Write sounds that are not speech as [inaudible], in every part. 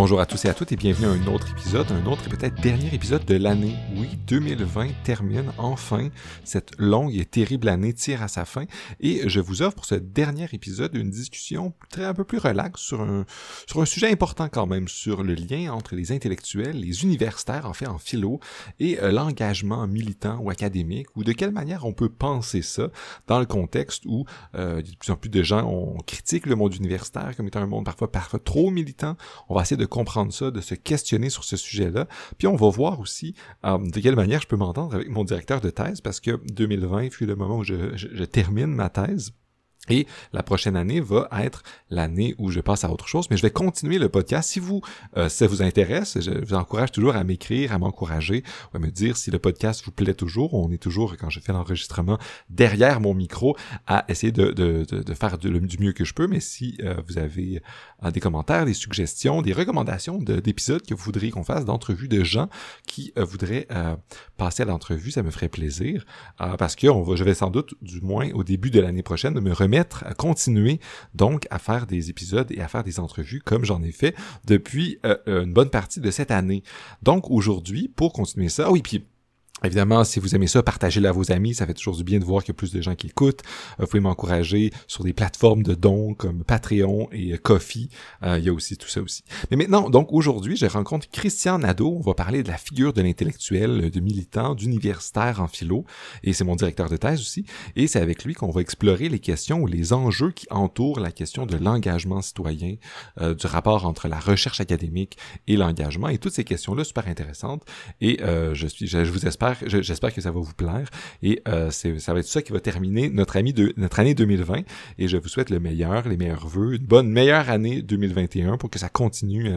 Bonjour à tous et à toutes et bienvenue à un autre épisode, un autre et peut-être dernier épisode de l'année. Oui, 2020 termine enfin. Cette longue et terrible année tire à sa fin et je vous offre pour ce dernier épisode une discussion très un peu plus relaxe sur un, sur un sujet important quand même, sur le lien entre les intellectuels, les universitaires en fait en philo et euh, l'engagement militant ou académique ou de quelle manière on peut penser ça dans le contexte où euh, de plus en plus de gens on critique le monde universitaire comme étant un monde parfois parfois trop militant. On va essayer de comprendre ça, de se questionner sur ce sujet-là. Puis on va voir aussi euh, de quelle manière je peux m'entendre avec mon directeur de thèse, parce que 2020 fut le moment où je termine ma thèse. Et la prochaine année va être l'année où je passe à autre chose, mais je vais continuer le podcast. Si vous, euh, ça vous intéresse, je vous encourage toujours à m'écrire, à m'encourager, à me dire si le podcast vous plaît toujours. On est toujours, quand je fais l'enregistrement, derrière mon micro, à essayer de, de, de, faire du mieux que je peux. Mais si euh, vous avez euh, des commentaires, des suggestions, des recommandations d'épisodes que vous voudriez qu'on fasse, d'entrevues de gens qui voudraient passer à l'entrevue, ça me ferait plaisir, parce que on va, je vais sans doute, du moins au début de l'année prochaine, me remettre à continuer donc à faire des épisodes et à faire des entrevues comme j'en ai fait depuis euh, une bonne partie de cette année. Donc aujourd'hui, pour continuer ça, oui, puis Évidemment, si vous aimez ça, partagez-le à vos amis. Ça fait toujours du bien de voir qu'il y a plus de gens qui écoutent. Euh, vous pouvez m'encourager sur des plateformes de dons comme Patreon et euh, Kofi. Euh, il y a aussi tout ça aussi. Mais maintenant, donc aujourd'hui, je rencontre Christian Nadeau. On va parler de la figure de l'intellectuel, de militant, d'universitaire en philo. Et c'est mon directeur de thèse aussi. Et c'est avec lui qu'on va explorer les questions ou les enjeux qui entourent la question de l'engagement citoyen, du rapport entre la recherche académique et l'engagement. Et toutes ces questions-là super intéressantes. Et je suis, je vous espère j'espère que ça va vous plaire. Et euh, ça va être ça qui va terminer notre, ami de, notre année 2020. Et je vous souhaite le meilleur, les meilleurs vœux, une bonne, meilleure année 2021 pour que ça continue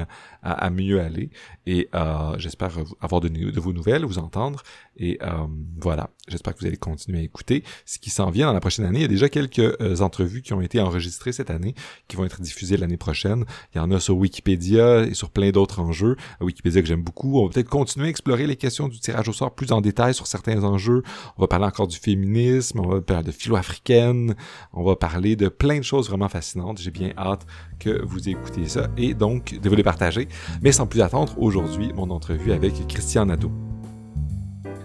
à, mieux aller. Et euh, j'espère avoir de, vos nouvelles, vous entendre. Et euh, voilà, j'espère que vous allez continuer à écouter. Ce qui s'en vient dans la prochaine année, il y a déjà quelques euh, entrevues qui ont été enregistrées cette année, qui vont être diffusées l'année prochaine. Il y en a sur Wikipédia et sur plein d'autres enjeux. Wikipédia que j'aime beaucoup. On va peut-être continuer à explorer les questions du tirage au sort plus en détail sur certains enjeux. On va parler encore du féminisme, on va parler de philo-africaine, on va parler de plein de choses vraiment fascinantes. J'ai bien hâte que vous écoutiez ça et donc de vous les partager. Mais sans plus attendre, aujourd'hui, mon entrevue avec Christian Nadeau.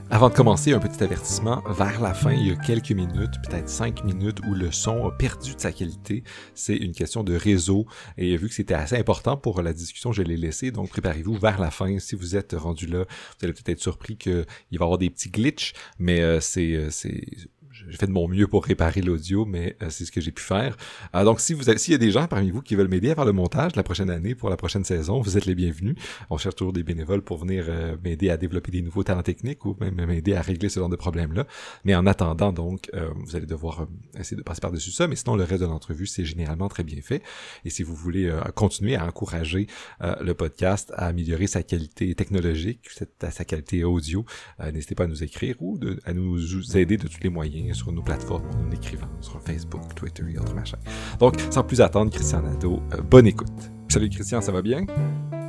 Avant de commencer, un petit avertissement. Vers la fin, il y a quelques minutes, peut-être cinq minutes, où le son a perdu de sa qualité. C'est une question de réseau. Et vu que c'était assez important pour la discussion, je l'ai laissé. Donc, préparez-vous vers la fin. Si vous êtes rendu là, vous allez peut-être être surpris qu'il va y avoir des petits glitches, mais euh, c'est, euh, c'est j'ai fait de mon mieux pour réparer l'audio, mais euh, c'est ce que j'ai pu faire. Euh, donc, si vous s'il y a des gens parmi vous qui veulent m'aider à faire le montage la prochaine année pour la prochaine saison, vous êtes les bienvenus. On cherche toujours des bénévoles pour venir euh, m'aider à développer des nouveaux talents techniques ou même m'aider à régler ce genre de problème-là. Mais en attendant, donc, vous allez devoir essayer de passer par-dessus ça. Mais sinon, le reste de l'entrevue, c'est généralement très bien fait. Et si vous voulez continuer à encourager le podcast à améliorer sa qualité technologique, sa qualité audio, n'hésitez pas à nous écrire ou à nous aider de tous les moyens sur nos plateformes en écrivant sur Facebook, Twitter et autres machins. Donc, sans plus attendre, Christian Nadeau, euh, bonne écoute. Salut Christian, ça va bien?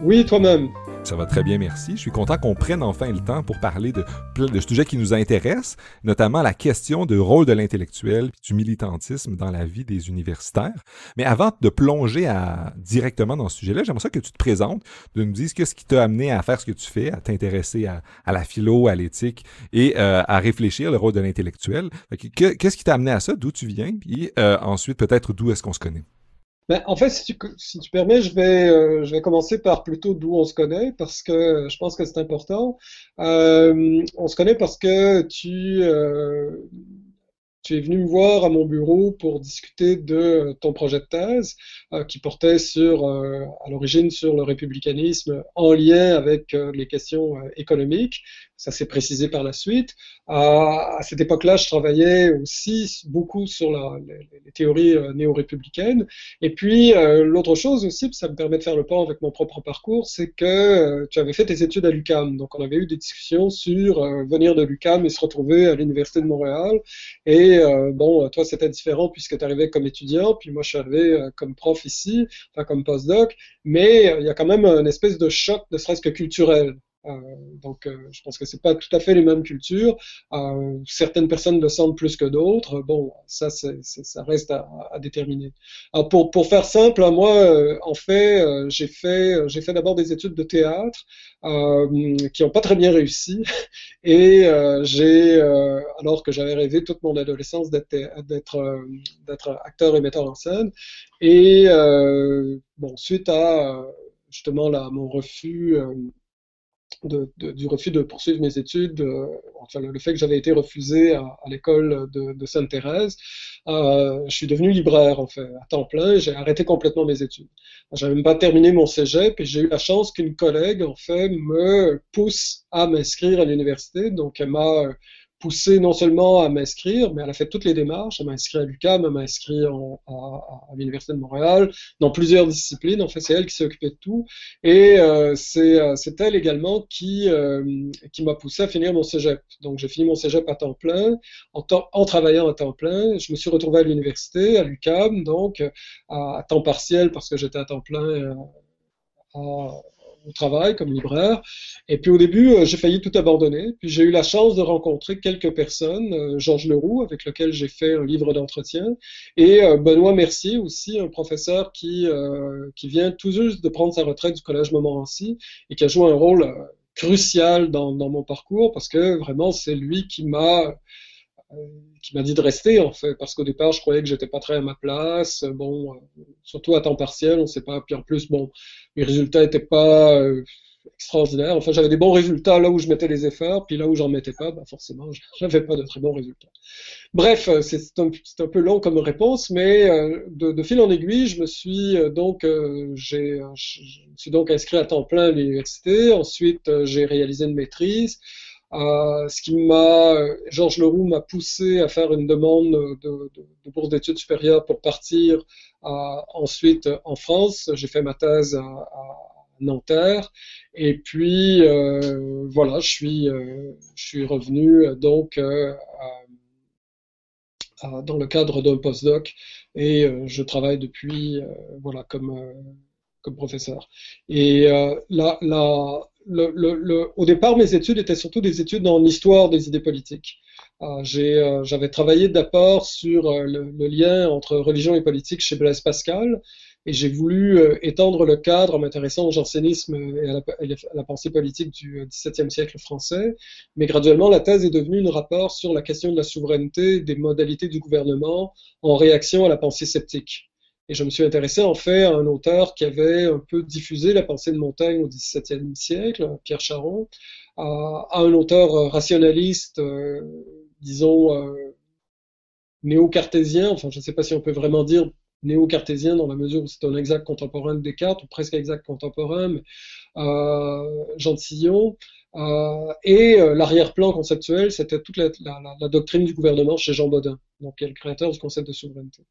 Oui, toi-même. Ça va très bien, merci. Je suis content qu'on prenne enfin le temps pour parler de, de sujets qui nous intéressent, notamment la question du rôle de l'intellectuel du militantisme dans la vie des universitaires. Mais avant de plonger directement dans ce sujet-là, j'aimerais ça que tu te présentes, de nous dire ce qui t'a amené à faire ce que tu fais, à t'intéresser à, la philo, à l'éthique et euh, à réfléchir le rôle de l'intellectuel. Qu'est-ce qui t'a amené à ça, d'où tu viens, puis euh, ensuite peut-être d'où est-ce qu'on se connaît? Ben, en fait, si tu, si tu permets, je vais, euh, je vais commencer par plutôt d'où on se connaît, parce que je pense que c'est important. Euh, on se connaît parce que tu, euh, tu es venu me voir à mon bureau pour discuter de ton projet de thèse, qui portait sur, à l'origine sur le républicanisme en lien avec les questions économiques ça s'est précisé par la suite. À, cette époque-là, je travaillais aussi beaucoup sur les, théories euh, néo-républicaines. Et puis, euh, l'autre chose aussi, ça me permet de faire le pont avec mon propre parcours, c'est que euh, tu avais fait tes études à l'UCAM. Donc, on avait eu des discussions sur venir de l'UCAM et se retrouver à l'Université de Montréal. Et bon, toi, c'était différent puisque tu arrivais comme étudiant, puis moi, je suis arrivé comme prof ici, enfin comme postdoc. Mais il y a quand même une espèce de choc, ne serait-ce que culturel. Donc, je pense que c'est pas tout à fait les mêmes cultures. certaines personnes le sentent plus que d'autres. Bon, ça, ça reste à, déterminer. Pour, pour faire simple, hein, moi, en fait, j'ai fait, j'ai fait d'abord des études de théâtre qui n'ont pas très bien réussi, [laughs] et j'ai, alors que j'avais rêvé toute mon adolescence d'être, acteur et metteur en scène, et euh, bon, suite à justement mon refus euh, du refus de poursuivre mes études, euh, enfin le, fait que j'avais été refusé à, l'école de, de Sainte-Thérèse, euh, je suis devenu libraire en fait à temps plein. J'ai arrêté complètement mes études. J'avais même pas terminé mon cégep et j'ai eu la chance qu'une collègue en fait me pousse à m'inscrire à l'université. Donc elle m'a poussé non seulement à m'inscrire, mais elle a fait toutes les démarches. Elle m'a inscrit à l'UQAM, elle m'a inscrit à, à l'Université de Montréal, dans plusieurs disciplines. En fait, c'est elle qui s'est occupée de tout. Et euh, euh c'est elle également qui, euh, qui m'a poussé à finir mon cégep. Donc, j'ai fini mon cégep à temps plein, en, travaillant à temps plein. Je me suis retrouvé à l'université, à l'UQAM, donc à, temps partiel parce que j'étais à temps plein. Euh, à, travail comme libraire. Et puis au début, euh, j'ai failli tout abandonner. Puis j'ai eu la chance de rencontrer quelques personnes, euh, Georges Leroux, avec lequel j'ai fait un livre d'entretien, et euh, Benoît Mercier aussi, un professeur qui, qui vient tout juste de prendre sa retraite du Collège Montmorency et qui a joué un rôle crucial dans mon parcours parce que vraiment c'est lui qui m'a qui m'a dit de rester en fait parce qu'au départ je croyais que j'étais pas très à ma place. Bon surtout à temps partiel on sait pas. Puis en plus bon mes résultats étaient pas euh, extraordinaires. Enfin j'avais des bons résultats là où je mettais les efforts. Puis là où j'en mettais pas bah forcément [laughs] j'avais pas de très bons résultats. Bref euh, c'est un, peu long comme réponse mais euh, de, de, fil en aiguille je me suis donc j'ai je suis donc inscrit à temps plein à l'université. Ensuite j'ai réalisé une maîtrise euh, ce qui m'a, Georges Leroux m'a poussé à faire une demande de, bourse d'études supérieures pour partir euh, ensuite en France. J'ai fait ma thèse à, Nanterre et puis euh, voilà, je suis, euh, revenu donc dans le cadre d'un postdoc et je travaille depuis voilà comme professeur. Et là, au départ, mes études étaient surtout des études en histoire des idées politiques. Euh, euh, j'avais travaillé d'abord sur euh, le, lien entre religion et politique chez Blaise Pascal, et j'ai voulu étendre le cadre en m'intéressant au jansénisme et à la, pensée politique du XVIIe siècle français. Mais graduellement, la thèse est devenue un rapport sur la question de la souveraineté, des modalités du gouvernement en réaction à la pensée sceptique. Et je me suis intéressé en fait à un auteur qui avait un peu diffusé la pensée de Montaigne au XVIIe siècle, Pierre Charon, à, un auteur euh, rationaliste, euh, disons, euh, néo-cartésien, enfin je ne sais pas si on peut vraiment dire néo-cartésien dans la mesure où c'est un exact contemporain de Descartes, ou presque exact contemporain, mais euh, Jean de Sillon. Euh, et l'arrière-plan conceptuel, c'était toute la, la, la, doctrine du gouvernement chez Jean Baudin, donc qui est le créateur du concept de souveraineté.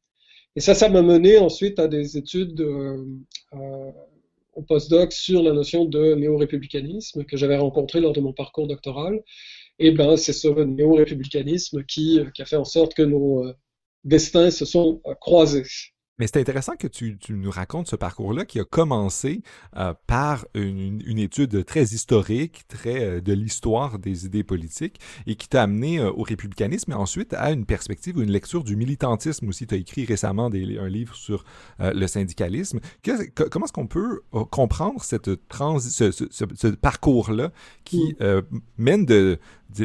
Et ça, ça m'a mené ensuite à des études euh, euh, au postdoc sur la notion de néo-républicanisme que j'avais rencontré lors de mon parcours doctoral. Et ben, c'est ce néo-républicanisme qui, qui, a fait en sorte que nos euh, destins se sont croisés. Mais c'est intéressant que tu, tu, nous racontes ce parcours-là qui a commencé euh, par une, une, étude très historique, très euh, de l'histoire des idées politiques, et qui t'a amené euh, au républicanisme, et ensuite à une perspective ou une lecture du militantisme aussi. Tu as écrit récemment des, un livre sur le syndicalisme. Que, comment est-ce qu'on peut comprendre cette ce, ce, ce, parcours-là qui mm. mène de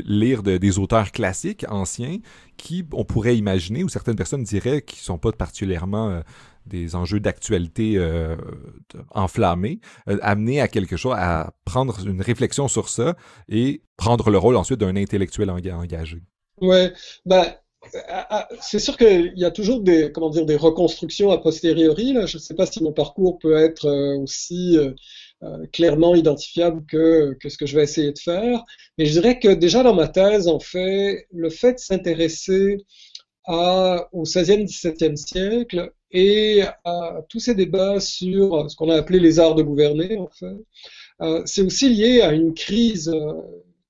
lire de, des auteurs classiques anciens qui, on pourrait imaginer, ou certaines personnes diraient, qui sont pas particulièrement euh, des enjeux d'actualité euh, enflammés, euh, amener à quelque chose, à prendre une réflexion sur ça et prendre le rôle ensuite d'un intellectuel engagé. Ouais, ben, c'est sûr qu'il y a toujours des, comment dire, des reconstructions a posteriori. Là. Je ne sais pas si mon parcours peut être aussi euh, clairement identifiable que, ce que je vais essayer de faire. Mais je dirais que déjà dans ma thèse, en fait, le fait de s'intéresser au 16e, 17e siècle et à tous ces débats sur ce qu'on a appelé les arts de gouverner, en fait, euh, c'est aussi lié à une crise euh,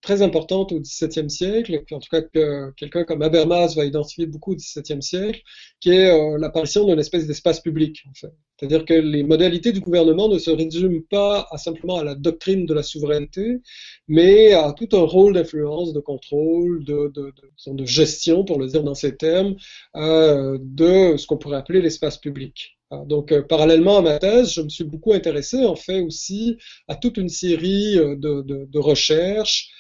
très importante au XVIIe siècle, en tout cas que quelqu'un comme Habermas va identifier beaucoup au XVIIe siècle, qui est l'apparition d'une espèce d'espace public, en fait. C'est-à-dire que les modalités du gouvernement ne se résument pas simplement à la doctrine de la souveraineté, mais à tout un rôle d'influence, de contrôle, de, gestion, pour le dire dans ces termes, euh, de ce qu'on pourrait appeler l'espace public. Donc, euh, parallèlement à ma thèse, je me suis beaucoup intéressé, en fait, aussi à toute une série euh, de, recherches.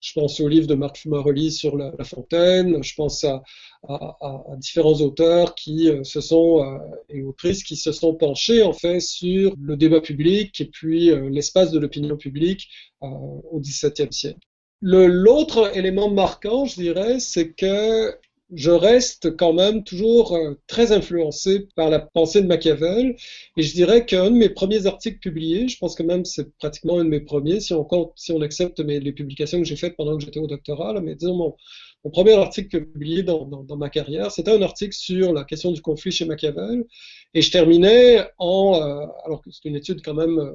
Je pense au livre de Marc Fumaroli sur la, Fontaine, je pense à, à, à, différents auteurs qui euh, se sont, euh, et autrices qui se sont penchés en fait sur le débat public et puis euh, l'espace de l'opinion publique au XVIIe siècle. L'autre élément marquant, je dirais, c'est que je reste quand même toujours euh, très influencé par la pensée de Machiavel. Et je dirais qu'un de mes premiers articles publiés, je pense que même c'est pratiquement un de mes premiers, si on compte, si on accepte mes, les publications que j'ai faites pendant que j'étais au doctorat, là, mais disons mon, mon premier article publié dans, dans, dans ma carrière, c'était un article sur la question du conflit chez Machiavel. Et je terminais en, euh, alors que c'est une étude quand même euh,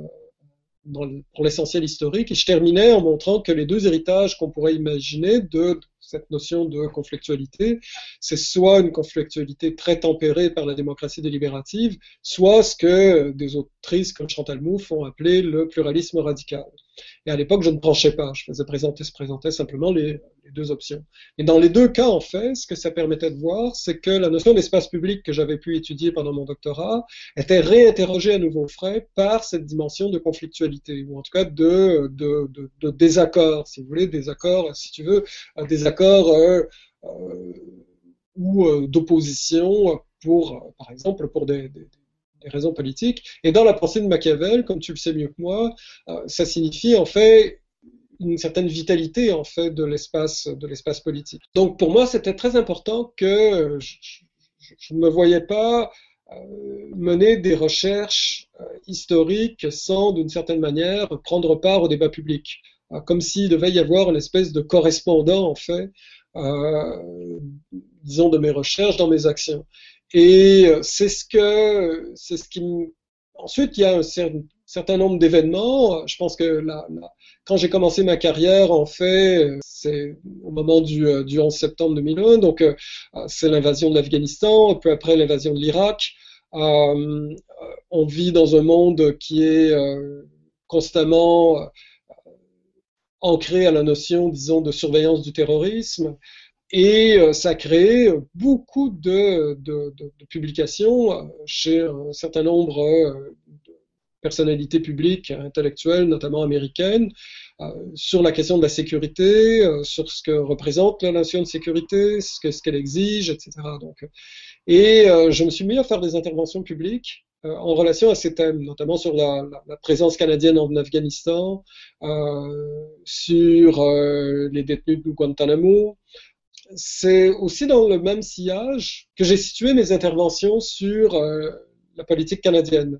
dans le, pour l'essentiel historique, et je terminais en montrant que les deux héritages qu'on pourrait imaginer de cette notion de conflictualité, c'est soit une conflictualité très tempérée par la démocratie délibérative, soit ce que des autrices comme Chantal Mouffe ont appelé le pluralisme radical. Et à l'époque, je ne tranchais pas, je faisais présenter, se présentait simplement les, deux options. Et dans les deux cas, en fait, ce que ça permettait de voir, c'est que la notion d'espace public que j'avais pu étudier pendant mon doctorat était réinterrogée à nouveau frais par cette dimension de conflictualité, ou en tout cas de, désaccord, si vous voulez, désaccord, si tu veux, des accords euh, euh, ou euh, d'opposition pour, par exemple, pour des des raisons politiques. Et dans la pensée de Machiavel, comme tu le sais mieux que moi, euh, ça signifie en fait une certaine vitalité en fait de l'espace de l'espace politique. Donc pour moi, c'était très important que je, ne me voyais pas euh, mener des recherches euh, historiques sans, d'une certaine manière, prendre part au débat public, comme s'il devait y avoir une espèce de correspondant en fait, disons, de mes recherches dans mes actions. Et euh, c'est ce que, c'est ce qui. Ensuite, il y a un certain nombre d'événements. Je pense que la, quand j'ai commencé ma carrière, en fait, c'est au moment du, euh, du 11 septembre 2001, donc euh, c'est l'invasion de l'Afghanistan, peu après l'invasion de l'Irak. On vit dans un monde qui est constamment ancré à la notion, disons, de surveillance du terrorisme. Et euh, ça a créé beaucoup de, publications euh, chez un certain nombre euh, de personnalités publiques, intellectuelles, notamment américaines, sur la question de la sécurité, sur ce que représente la notion de sécurité, ce qu'elle ce exige, etc. Donc, et je me suis mis à faire des interventions publiques en relation à ces thèmes, notamment sur la, présence canadienne en Afghanistan, sur les détenus de Guantanamo, c'est aussi dans le même sillage que j'ai situé mes interventions sur euh, la politique canadienne.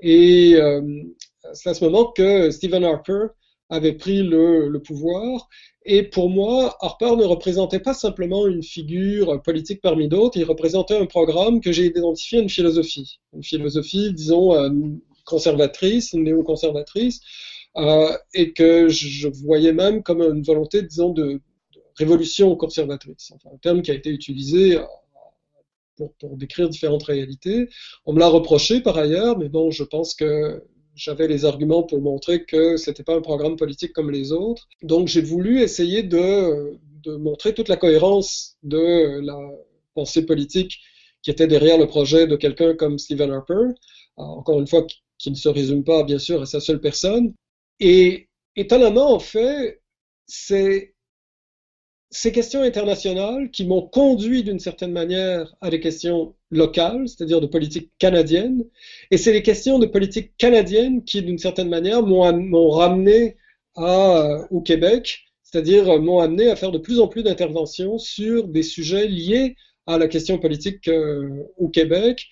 Et euh, c'est à ce moment que Stephen Harper avait pris le, pouvoir. Et pour moi, Harper ne représentait pas simplement une figure politique parmi d'autres, il représentait un programme que j'ai identifié une philosophie. Une philosophie, disons, euh, conservatrice, néoconservatrice, euh, et que je voyais même comme une volonté, disons, de, révolution conservatrice, enfin, un terme qui a été utilisé euh, pour, décrire différentes réalités. On me l'a reproché par ailleurs, mais bon, je pense que j'avais les arguments pour montrer que c'était pas un programme politique comme les autres. Donc j'ai voulu essayer de, de, montrer toute la cohérence de la pensée politique qui était derrière le projet de quelqu'un comme Stephen Harper. Encore une fois, qui ne se résume pas bien sûr à sa seule personne. Et étonnamment, en fait, c'est ces questions internationales qui m'ont conduit d'une certaine manière à des questions locales, c'est-à-dire de politique canadienne, et c'est les questions de politique canadienne qui, d'une certaine manière, m'ont ramené au Québec, c'est-à-dire m'ont amené à faire de plus en plus d'interventions sur des sujets liés à la question politique euh, au Québec,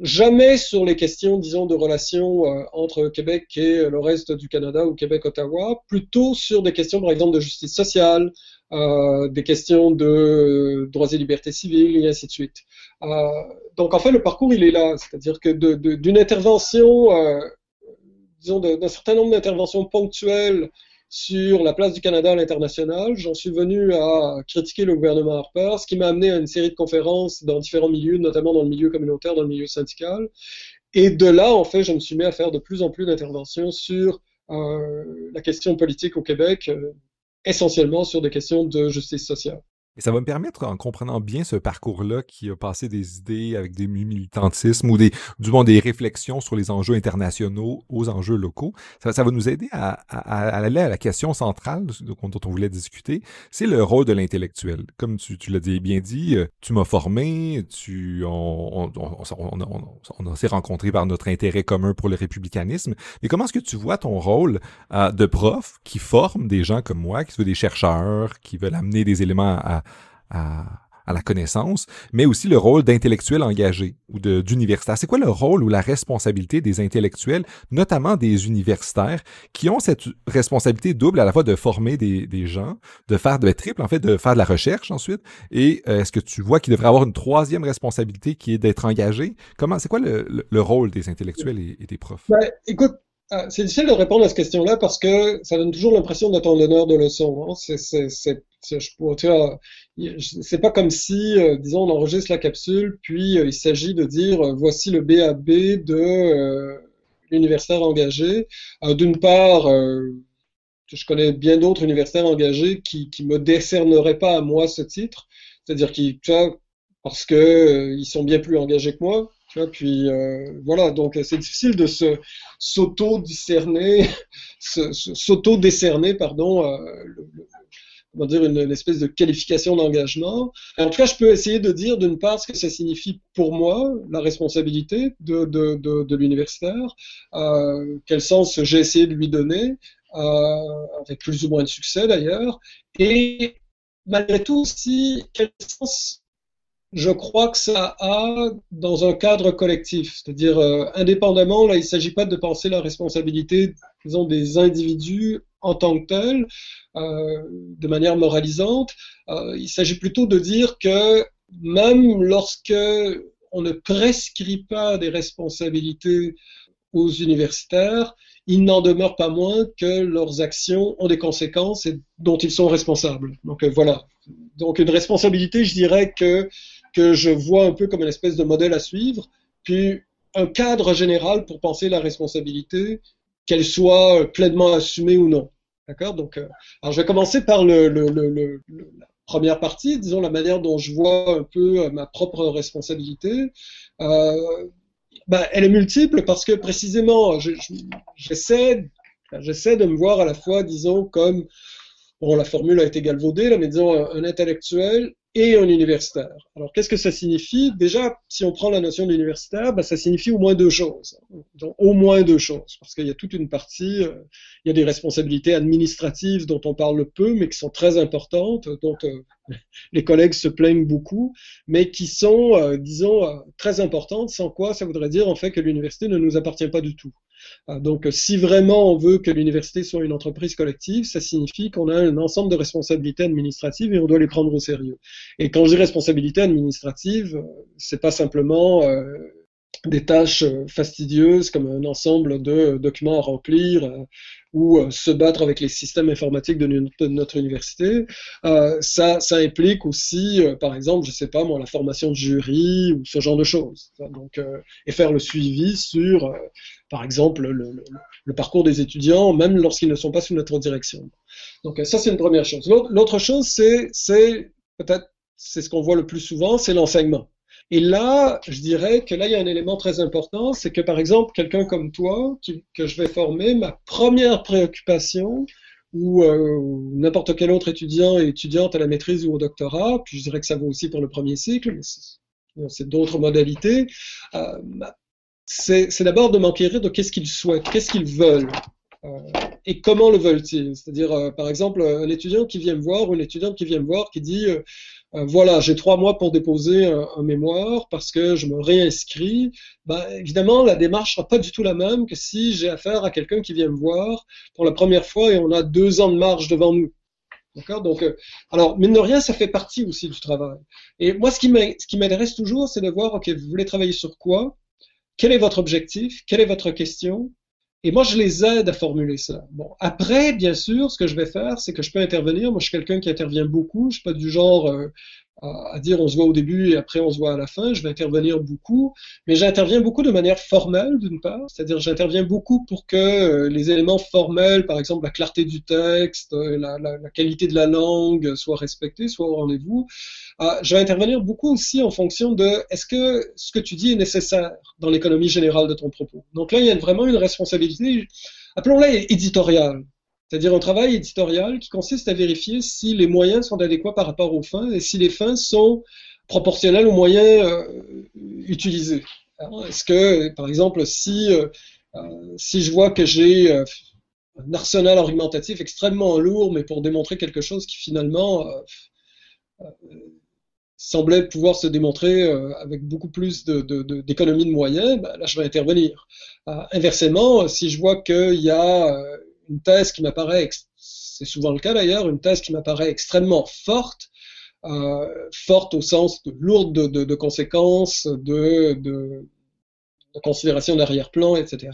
jamais sur les questions, disons, de relations euh, entre Québec et le reste du Canada ou Québec-Ottawa, plutôt sur des questions, par exemple, de justice sociale, euh, des questions de droits et libertés civiles, et ainsi de suite. Euh, donc, en fait, le parcours, il est là. C'est-à-dire que d'une intervention, euh, disons, d'un certain nombre d'interventions ponctuelles sur la place du Canada à l'international. J'en suis venu à critiquer le gouvernement Harper, ce qui m'a amené à une série de conférences dans différents milieux, notamment dans le milieu communautaire, dans le milieu syndical. Et de là, en fait, je me suis mis à faire de plus en plus d'interventions sur la question politique au Québec, essentiellement sur des questions de justice sociale. Et ça va me permettre, en comprenant bien ce parcours-là qui a passé des idées avec des militantismes ou des, du moins des réflexions sur les enjeux internationaux aux enjeux locaux, ça, va nous aider à, aller à la question centrale dont on voulait discuter, c'est le rôle de l'intellectuel. Comme tu, l'as bien dit, euh, tu m'as formé, tu, on s'est rencontrés par notre intérêt commun pour le républicanisme, mais comment est-ce que tu vois ton rôle euh, de prof qui forme des gens comme moi, qui sont des chercheurs, qui veulent amener des éléments à à, la connaissance, mais aussi le rôle d'intellectuel engagé ou d'universitaire. C'est quoi le rôle ou la responsabilité des intellectuels, notamment des universitaires, qui ont cette responsabilité double à la fois de former des, des gens, de faire de triple en fait, de faire de la recherche ensuite, et euh, est-ce que tu vois qu'il devrait avoir une troisième responsabilité qui est d'être engagé? Comment C'est quoi le, le, rôle des intellectuels et, des profs? Ben, Écoute, ah, c'est difficile de répondre à cette question-là parce que ça donne toujours l'impression d'être en donneur de leçons. Hein. C'est, c'est, c'est, pas comme si, euh, disons, on enregistre la capsule, puis euh, il s'agit de dire euh, voici le BAB de l'universitaire engagé. d'une part, je connais bien d'autres universitaires engagés qui, qui me décerneraient pas à moi ce titre, c'est-à-dire qui, parce que ils sont bien plus engagés que moi. Tu vois, puis voilà, donc c'est difficile de se s'auto-discerner, [laughs] s'auto-décerner, pardon, on une, espèce de qualification d'engagement. En tout cas, je peux essayer de dire d'une part ce que ça signifie pour moi, la responsabilité de, de, de, de l'universitaire, euh, quel sens j'ai essayé de lui donner, euh, avec plus ou moins de succès d'ailleurs, et malgré tout aussi quel sens je crois que ça a dans un cadre collectif, c'est-à-dire euh, indépendamment, là, il ne s'agit pas de penser la responsabilité, des individus en tant que tels, euh, de manière moralisante. Euh, il s'agit plutôt de dire que même lorsque on ne prescrit pas des responsabilités aux universitaires, il n'en demeure pas moins que leurs actions ont des conséquences et dont ils sont responsables. Donc euh, voilà. Donc une responsabilité, je dirais que que je vois un peu comme une espèce de modèle à suivre, puis un cadre général pour penser la responsabilité, qu'elle soit pleinement assumée ou non. D'accord? Donc, euh, alors je vais commencer par le, le, le, la première partie, disons la manière dont je vois un peu euh, ma propre responsabilité. Euh, ben, elle est multiple parce que précisément, j'essaie j'essaie de me voir à la fois, disons, comme bon, la formule a été galvaudée, là, mais disons un intellectuel et un universitaire. Alors, qu'est-ce que ça signifie? Déjà, si on prend la notion d'universitaire, ben, ça signifie au moins deux choses. Au moins deux choses, parce qu'il y a toute une partie, euh, il y a des responsabilités administratives dont on parle peu, mais qui sont très importantes, dont euh, [laughs] les collègues se plaignent beaucoup, mais qui sont, euh, disons, très importantes, sans quoi ça voudrait dire en fait que l'université ne nous appartient pas du tout. Euh, donc, si vraiment on veut que l'université soit une entreprise collective, ça signifie qu'on a un ensemble de responsabilités administratives et on doit les prendre au sérieux. Et quand je dis responsabilité administrative, euh, c'est pas simplement euh, des tâches fastidieuses comme un ensemble de documents à remplir ou se battre avec les systèmes informatiques de, notre université. ça, ça implique aussi, par exemple, je sais pas moi, la formation de jury ou ce genre de choses. Donc, et faire le suivi sur par exemple, le, le, parcours des étudiants, même lorsqu'ils ne sont pas sous notre direction. Donc ça, c'est une première chose. L'autre chose, c'est peut-être, c'est ce qu'on voit le plus souvent, c'est l'enseignement. Et là, je dirais que là, il y a un élément très important, c'est que par exemple, quelqu'un comme toi, que je vais former, ma première préoccupation, ou euh, n'importe quel autre étudiant et étudiante à la maîtrise ou au doctorat, puis je dirais que ça vaut aussi pour le premier cycle, mais c'est d'autres modalités. Euh, c'est d'abord de m'enquérir de qu'est-ce qu'ils souhaitent, qu'est-ce qu'ils veulent. Euh, et comment le veulent-ils C'est-à-dire, par exemple, un étudiant qui vient me voir ou une étudiante qui vient me voir qui dit euh, voilà, j'ai trois mois pour déposer un, mémoire parce que je me réinscris. Ben, évidemment, la démarche sera pas du tout la même que si j'ai affaire à quelqu'un qui vient me voir pour la première fois et on a deux ans de marge devant nous. D'accord? Donc, alors, mine de rien, ça fait partie aussi du travail. Et moi, ce qui m'intéresse toujours, c'est de voir, OK, vous voulez travailler sur quoi? Quel est votre objectif? Quelle est votre question? Et moi, je les aide à formuler ça. Bon, après, bien sûr, ce que je vais faire, c'est que je peux intervenir. Moi, je suis quelqu'un qui intervient beaucoup. Je suis pas du genre euh, à, dire on se voit au début et après on se voit à la fin. Je vais intervenir beaucoup, mais j'interviens beaucoup de manière formelle, d'une part. C'est-à-dire, j'interviens beaucoup pour que euh, les éléments formels, par exemple la clarté du texte, euh, la, la, la qualité de la langue, soient respectés, soient au rendez-vous. Euh, je vais intervenir beaucoup aussi en fonction de est-ce que ce que tu dis est nécessaire dans l'économie générale de ton propos? Donc là, il y a vraiment une responsabilité, appelons-la éditoriale. C'est-à-dire un travail éditorial qui consiste à vérifier si les moyens sont adéquats par rapport aux fins et si les fins sont proportionnelles aux moyens euh, utilisés. Est-ce que, par exemple, si, euh, si je vois que j'ai un arsenal argumentatif extrêmement lourd, mais pour démontrer quelque chose qui finalement semblait pouvoir se démontrer euh, avec beaucoup plus d'économie de, de, moyens, ben, là je vais intervenir. Euh, inversement, si je vois qu'il y a euh, une thèse qui m'apparaît, c'est souvent le cas d'ailleurs, une thèse qui m'apparaît extrêmement forte, forte au sens de lourde de, conséquences, de, de, considération d'arrière-plan, etc.,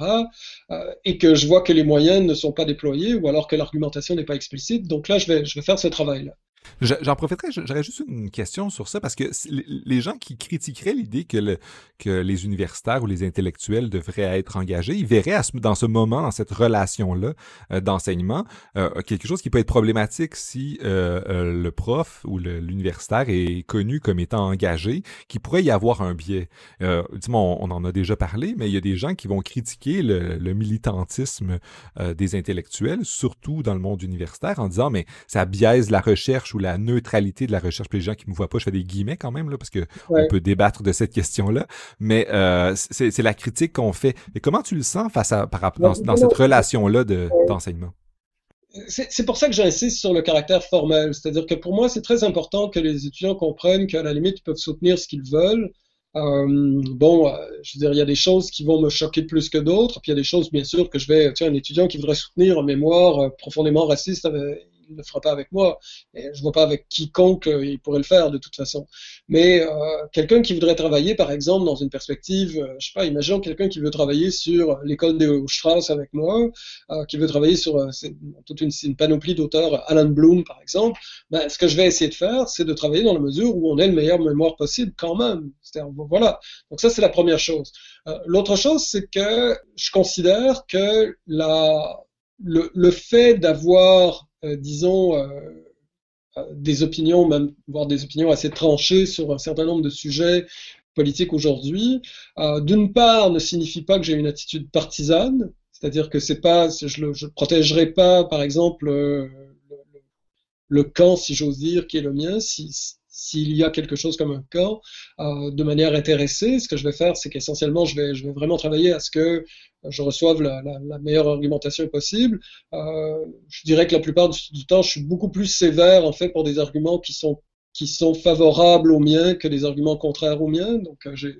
et que je vois que les moyens ne sont pas déployés ou alors que l'argumentation n'est pas explicite, donc là je vais, je vais faire ce travail-là. J'en profiterai, j'aurais juste une question sur ça, parce que les gens qui critiqueraient l'idée que, le, que les universitaires ou les intellectuels devraient être engagés, ils verraient dans ce moment, dans cette relation-là euh, d'enseignement, euh, quelque chose qui peut être problématique si euh, le prof ou l'universitaire est connu comme étant engagé, qu'il pourrait y avoir un biais. dis-moi, on, en a déjà parlé, mais il y a des gens qui vont critiquer le militantisme des intellectuels, surtout dans le monde universitaire, en disant, mais ça biaise la recherche ou la neutralité de la recherche. Pour les gens qui me voient pas, je fais des guillemets quand même, là, parce que on peut débattre de cette question-là. Mais euh, c'est la critique qu'on fait. Et comment tu le sens face à, par, dans, dans cette relation-là d'enseignement? c'est pour ça que j'insiste sur le caractère formel. C'est-à-dire que pour moi, c'est très important que les étudiants comprennent qu'à la limite, ils peuvent soutenir ce qu'ils veulent. Euh, bon, euh, je veux dire, il y a des choses qui vont me choquer plus que d'autres, puis il y a des choses, bien sûr, que je vais, tu sais, un étudiant qui voudrait soutenir un mémoire euh, profondément raciste, il ne le fera pas avec moi. Et je vois pas avec quiconque euh, il pourrait le faire de toute façon. Mais euh, quelqu'un qui voudrait travailler, par exemple, dans une perspective, euh, je sais pas, imaginons quelqu'un qui veut travailler sur l'école de Strauss avec moi, euh, qui veut travailler sur euh, toute une, panoplie d'auteurs, Alan Bloom par exemple. Ben, ce que je vais essayer de faire, c'est de travailler dans la mesure où on ait le meilleur mémoire possible quand même. Voilà. Donc ça, c'est la première chose. L'autre chose, c'est que je considère que la, le, fait d'avoir euh, disons, euh, euh, des opinions, même voire des opinions assez tranchées sur un certain nombre de sujets politiques aujourd'hui, d'une part, ne signifie pas que j'ai une attitude partisane, c'est-à-dire que c'est pas, je ne protégerai pas, par exemple, le, le, camp, si j'ose dire, qui est le mien, si, s'il y a quelque chose comme un camp, euh, de manière intéressée, ce que je vais faire, c'est qu'essentiellement, je vais, je vais vraiment travailler à ce que je reçoive la, meilleure argumentation possible. Euh, je dirais que la plupart du, temps, je suis beaucoup plus sévère, en fait, pour des arguments qui sont qui sont favorables aux miens que des arguments contraires aux miens. Donc, euh, j'ai,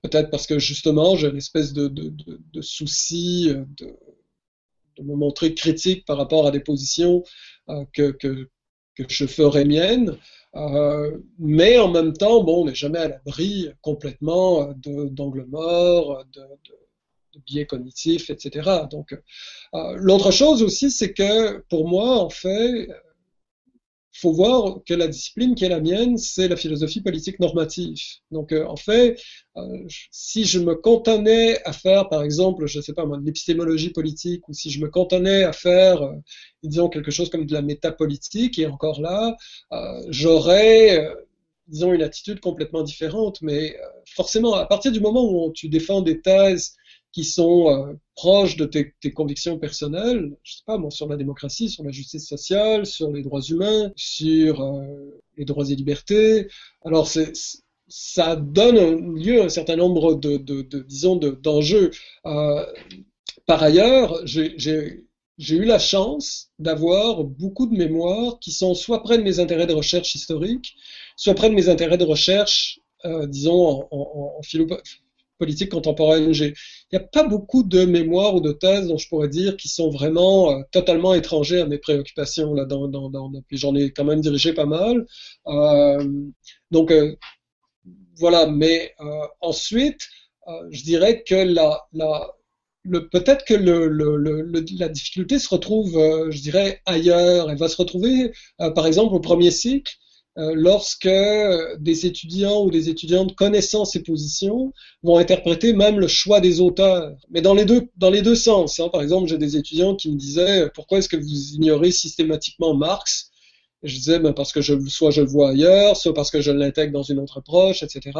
peut-être parce que justement, j'ai une espèce de, de, de, de souci euh, de, me montrer critique par rapport à des positions que, que, que je ferais miennes. Euh, mais en même temps, bon, on n'est jamais à l'abri complètement d'angles morts, de, de, biais cognitifs, etc. Donc, euh, l'autre chose aussi, c'est que pour moi, en fait, faut voir que la discipline qui est la mienne, c'est la philosophie politique normative. Donc, euh, en fait, euh, si je me cantonnais à faire, par exemple, je ne sais pas moi, de l'épistémologie politique, ou si je me cantonnais à faire, euh, disons, quelque chose comme de la métapolitique, et encore là, j'aurais, disons, une attitude complètement différente. Mais forcément, à partir du moment où tu défends des thèses qui sont euh, proches de tes, convictions personnelles, je sais pas, moi, sur la démocratie, sur la justice sociale, sur les droits humains, sur euh, les droits et libertés. Alors, ça donne lieu à un certain nombre de, disons, d'enjeux. Euh, par ailleurs, j'ai eu la chance d'avoir beaucoup de mémoires qui sont soit près de mes intérêts de recherche historique, soit près de mes intérêts de recherche, disons, en, en, en philo politique contemporaine. Il n'y a pas beaucoup de mémoires ou de thèses dont je pourrais dire qui sont vraiment euh, totalement étrangers à mes préoccupations. Là, puis j'en ai quand même dirigé pas mal. Euh, donc euh, voilà, mais ensuite, je dirais que la, la, peut-être que le, la difficulté se retrouve, je dirais, ailleurs. Elle va se retrouver, par exemple, au premier cycle, lorsque des étudiants ou des étudiantes connaissant ces positions vont interpréter même le choix des auteurs. Mais dans les deux, dans les deux sens. Hein. Par exemple, j'ai des étudiants qui me disaient pourquoi est-ce que vous ignorez systématiquement Marx? Je disais ben, parce que je, soit je le vois ailleurs, soit parce que je l'intègre dans une autre approche, etc.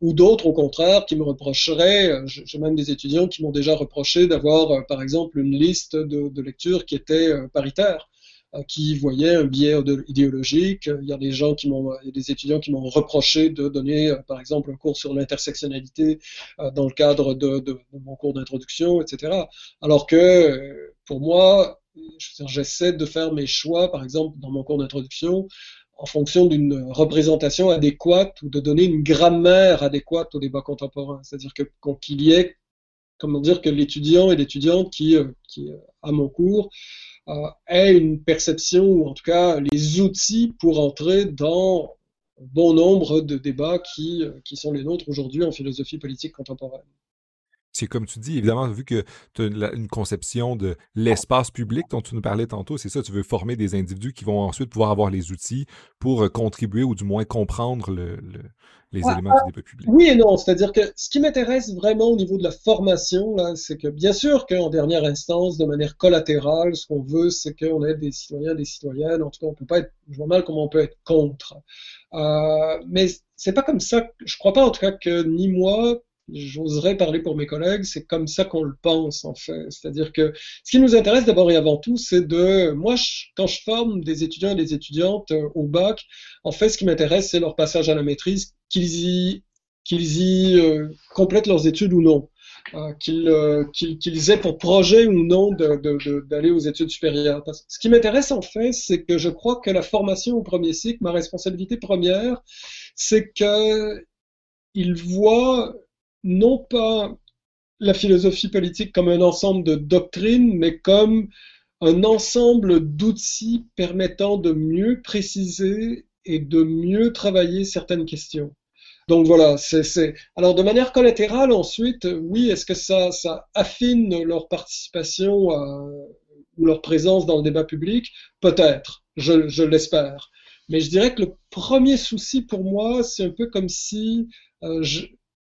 Ou d'autres, au contraire, qui me reprocheraient, euh, j'ai même des étudiants qui m'ont déjà reproché d'avoir, euh, par exemple, une liste de, de lectures qui était euh, paritaire qui voyaient un biais idéologique. Il y a des gens qui m'ont, des étudiants qui m'ont reproché de donner, par exemple, un cours sur l'intersectionnalité dans le cadre de mon cours d'introduction, etc. Alors que, pour moi, j'essaie de faire mes choix, par exemple, dans mon cours d'introduction, en fonction d'une représentation adéquate ou de donner une grammaire adéquate au débat contemporain. C'est-à-dire que qu'il y ait, comment dire, que l'étudiant et l'étudiante qui, euh, qui euh, a mon cours euh, ait une perception ou en tout cas les outils pour entrer dans bon nombre de débats qui sont les nôtres aujourd'hui en philosophie politique contemporaine c'est comme tu dis, évidemment, vu que tu as une, conception de l'espace public dont tu nous parlais tantôt, c'est ça, tu veux former des individus qui vont ensuite pouvoir avoir les outils pour euh, contribuer ou du moins comprendre le, les éléments du débat public. Oui et non, c'est-à-dire que ce qui m'intéresse vraiment au niveau de la formation, c'est que bien sûr qu'en dernière instance, de manière collatérale, ce qu'on veut, c'est qu'on ait des citoyens, des citoyennes, en tout cas, on peut pas être, je vois mal comment on peut être contre. Euh, mais c'est pas comme ça, je crois pas en tout cas que ni moi, j'oserais parler pour mes collègues, c'est comme ça qu'on le pense en fait. C'est-à-dire que ce qui nous intéresse d'abord et avant tout, c'est de, moi, quand je forme des étudiants et des étudiantes euh, au bac, en fait, ce qui m'intéresse, c'est leur passage à la maîtrise, qu'ils y, qu'ils y euh, complètent leurs études ou non. Euh, qu'ils aient pour projet ou non d'aller aux études supérieures. ce qui m'intéresse en fait, c'est que je crois que la formation au premier cycle, ma responsabilité première, c'est que ils voient non pas la philosophie politique comme un ensemble de doctrines, mais comme un ensemble d'outils permettant de mieux préciser et de mieux travailler certaines questions. Donc voilà, c'est. Alors de manière collatérale, ensuite, oui, est-ce que ça, ça affine leur participation ou leur présence dans le débat public? Peut-être, je, je l'espère. Mais je dirais que le premier souci pour moi, c'est un peu comme si euh,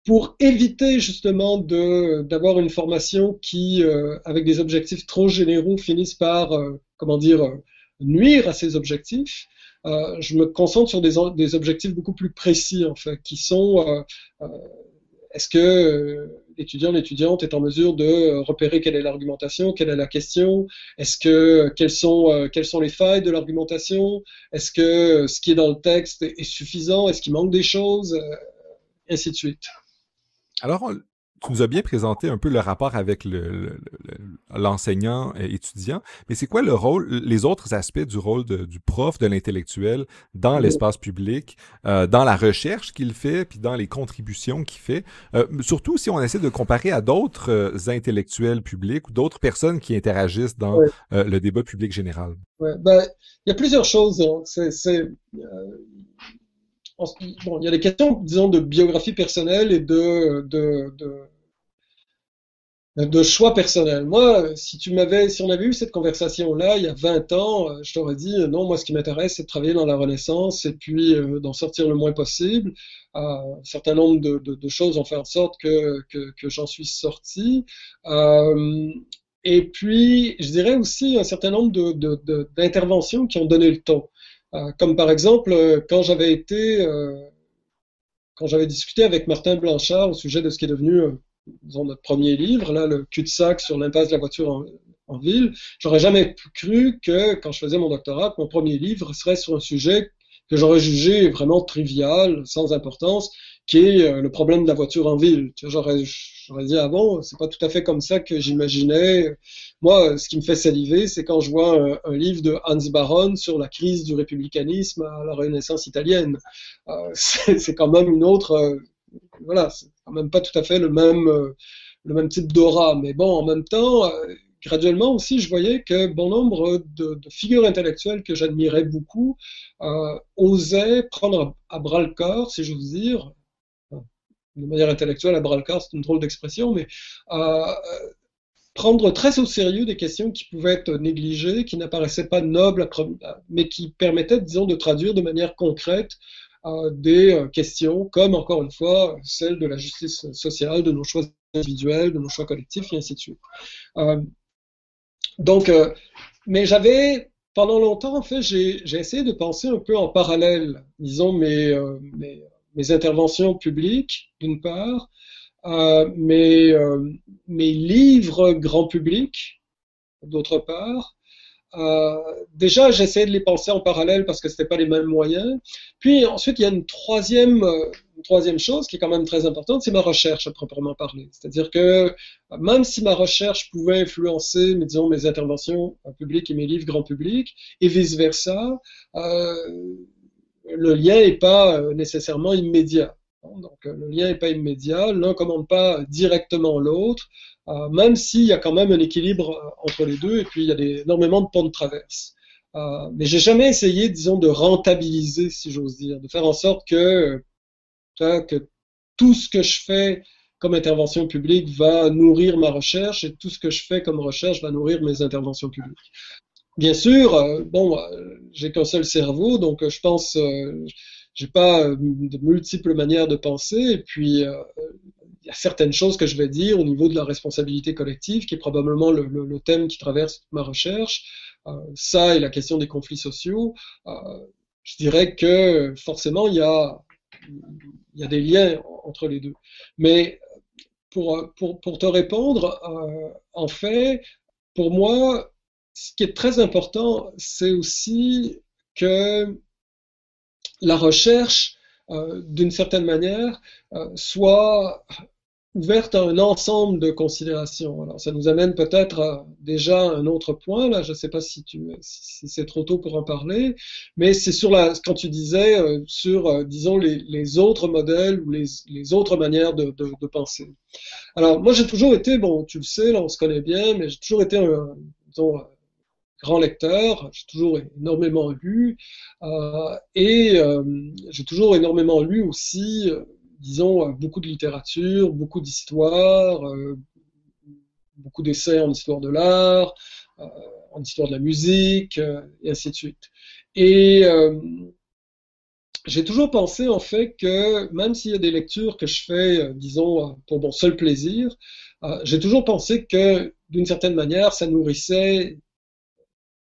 pour éviter justement d'avoir une formation qui, euh, avec des objectifs trop généraux, finissent par, euh, comment dire, euh, nuire à ces objectifs. je me concentre sur des, objectifs beaucoup plus précis, en fait, qui sont est-ce que l'étudiant, l'étudiante est en mesure de repérer quelle est l'argumentation, quelle est la question, est-ce que quelles sont quelles sont les failles de l'argumentation, est-ce que ce qui est dans le texte est suffisant, est-ce qu'il manque des choses, ainsi de suite. Alors, tu nous as bien présenté un peu le rapport avec l'enseignant le, étudiant, mais c'est quoi le rôle, les autres aspects du rôle du prof, de l'intellectuel dans l'espace public, euh, dans la recherche qu'il fait, puis dans les contributions qu'il fait, euh, surtout si on essaie de comparer à d'autres euh, intellectuels publics ou d'autres personnes qui interagissent dans le débat public général. Ouais, ben, il y a plusieurs choses. Hein. C'est bon, il y a des questions, disons, de biographie personnelle et de, de, de, choix personnels. Moi, si tu si on avait eu cette conversation-là il y a 20 ans, euh, je t'aurais dit euh, non, moi, ce qui m'intéresse, c'est de travailler dans la Renaissance et puis euh, d'en sortir le moins possible. Un certain nombre de, de, choses ont fait en sorte que, que, j'en suis sorti. Et puis, je dirais aussi un certain nombre d'interventions qui ont donné le ton. Euh, comme par exemple, euh, quand j'avais été, euh, quand j'avais discuté avec Martin Blanchard au sujet de ce qui est devenu disons, notre premier livre, là, le cul-de-sac sur l'impasse de la voiture en, en ville, j'aurais jamais cru que, quand je faisais mon doctorat, mon premier livre serait sur un sujet que j'aurais jugé vraiment trivial, sans importance, qui est euh, le problème de la voiture en ville. J'aurais, dit avant, c'est pas tout à fait comme ça que j'imaginais. Moi, ce qui me fait saliver, c'est quand je vois un, livre de Hans Baron sur la crise du républicanisme à la Renaissance italienne. Euh, [laughs] c'est, quand même une autre, euh, voilà, c'est quand même pas tout à fait le même, euh, le même type d'aura. Mais bon, en même temps, graduellement aussi, je voyais que bon nombre de, figures intellectuelles que j'admirais beaucoup euh, osaient prendre à, bras le corps, si j'ose dire, de manière intellectuelle, à bras le corps, c'est une drôle d'expression, mais euh, prendre très au sérieux des questions qui pouvaient être négligées, qui n'apparaissaient pas nobles, mais qui permettaient, disons, de traduire de manière concrète euh, des euh, questions comme, encore une fois, celle de la justice sociale, de nos choix individuels, de nos choix collectifs, et ainsi de suite. Euh, donc, mais j'avais, pendant longtemps, en fait, j'ai essayé de penser un peu en parallèle, disons, mes, mes, mes interventions publiques, d'une part, euh, mes, mes, livres grand public, d'autre part, euh, déjà, j'essayais de les penser en parallèle parce que c'était pas les mêmes moyens. Puis ensuite, il y a une troisième, euh, troisième chose qui est quand même très importante, c'est ma recherche à proprement parler. C'est-à-dire que même si ma recherche pouvait influencer, disons, mes interventions publiques et mes livres grand public, et vice versa, euh, le lien n'est pas euh, nécessairement immédiat. Donc le lien n'est pas immédiat, l'un commande pas directement l'autre. Euh, même s'il y a quand même un équilibre entre les deux, et puis il y a énormément de ponts de traverse. Euh, mais j'ai jamais essayé, disons, de rentabiliser, si j'ose dire, de faire en sorte que, que tout ce que je fais comme intervention publique va nourrir ma recherche et tout ce que je fais comme recherche va nourrir mes interventions publiques. Bien sûr, bon, j'ai qu'un seul cerveau, donc je pense, j'ai pas de multiples manières de penser, et puis il y a certaines choses que je vais dire au niveau de la responsabilité collective, qui est probablement le, thème qui traverse ma recherche. Euh, ça et la question des conflits sociaux. Euh, je dirais que forcément, il y a, y a des liens entre les deux. Mais pour, pour, pour te répondre, euh, en fait, pour moi, ce qui est très important, c'est aussi que la recherche euh, d'une certaine manière, euh, soit ouverte à un ensemble de considérations. Alors, ça nous amène peut-être déjà à un autre point. Là, je ne sais pas si, c'est trop tôt pour en parler, mais c'est sur la, quand tu disais euh, sur, disons, les, autres modèles ou les, les autres manières de, penser. Alors, moi, j'ai toujours été, bon, tu le sais, là, on se connaît bien, mais j'ai toujours été un, disons, grand lecteur, j'ai toujours énormément lu, euh, et euh, j'ai toujours énormément lu aussi, euh, disons, beaucoup de littérature, beaucoup d'histoire, beaucoup d'essais en histoire de l'art, en histoire de la musique, et ainsi de suite. Et j'ai toujours pensé en fait que même s'il y a des lectures que je fais, disons, pour mon seul plaisir, j'ai toujours pensé que d'une certaine manière, ça nourrissait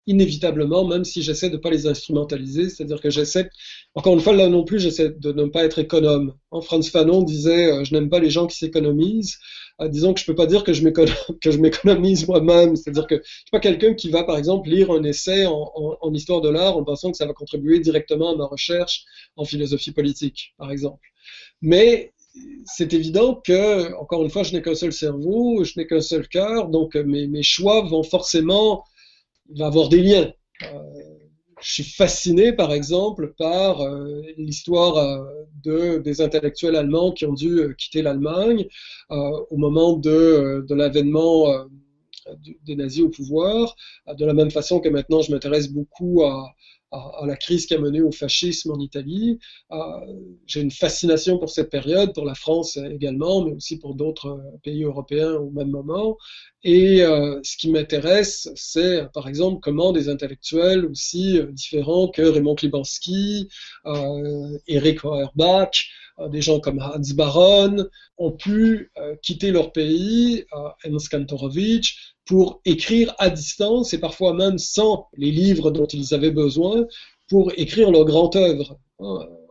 inévitablement, même si j'essaie de ne pas les instrumentaliser, c'est-à-dire que j'essaie, encore une fois, là non plus, j'essaie de ne pas être économe. En Franz Fanon disait, euh, je n'aime pas les gens qui s'économisent. Euh, disons que je peux pas dire que je [laughs] m'économise moi-même, c'est-à-dire que je suis pas quelqu'un qui va, par exemple, lire un essai en, histoire de l'art en pensant que ça va contribuer directement à ma recherche en philosophie politique, par exemple. Mais c'est évident que, encore une fois, je n'ai qu'un seul cerveau, je n'ai qu'un seul cœur, donc mes, mes choix vont forcément il va avoir des liens. Euh, je suis fasciné, par exemple, par euh, l'histoire euh, de, des intellectuels allemands qui ont dû quitter l'Allemagne au moment de, de l'avènement des nazis au pouvoir, de la même façon que maintenant je m'intéresse beaucoup à, à, la crise qui a mené au fascisme en Italie. Euh, j'ai une fascination pour cette période, pour la France également, mais aussi pour d'autres pays européens au même moment. Et euh, ce qui m'intéresse, c'est par exemple comment des intellectuels aussi euh, différents que Raymond Klibanski, Eric Feuerbach, des gens comme Hans Baron ont pu quitter leur pays, Ernst Kantorowicz, pour écrire à distance et parfois même sans les livres dont ils avaient besoin pour écrire leur grande œuvre.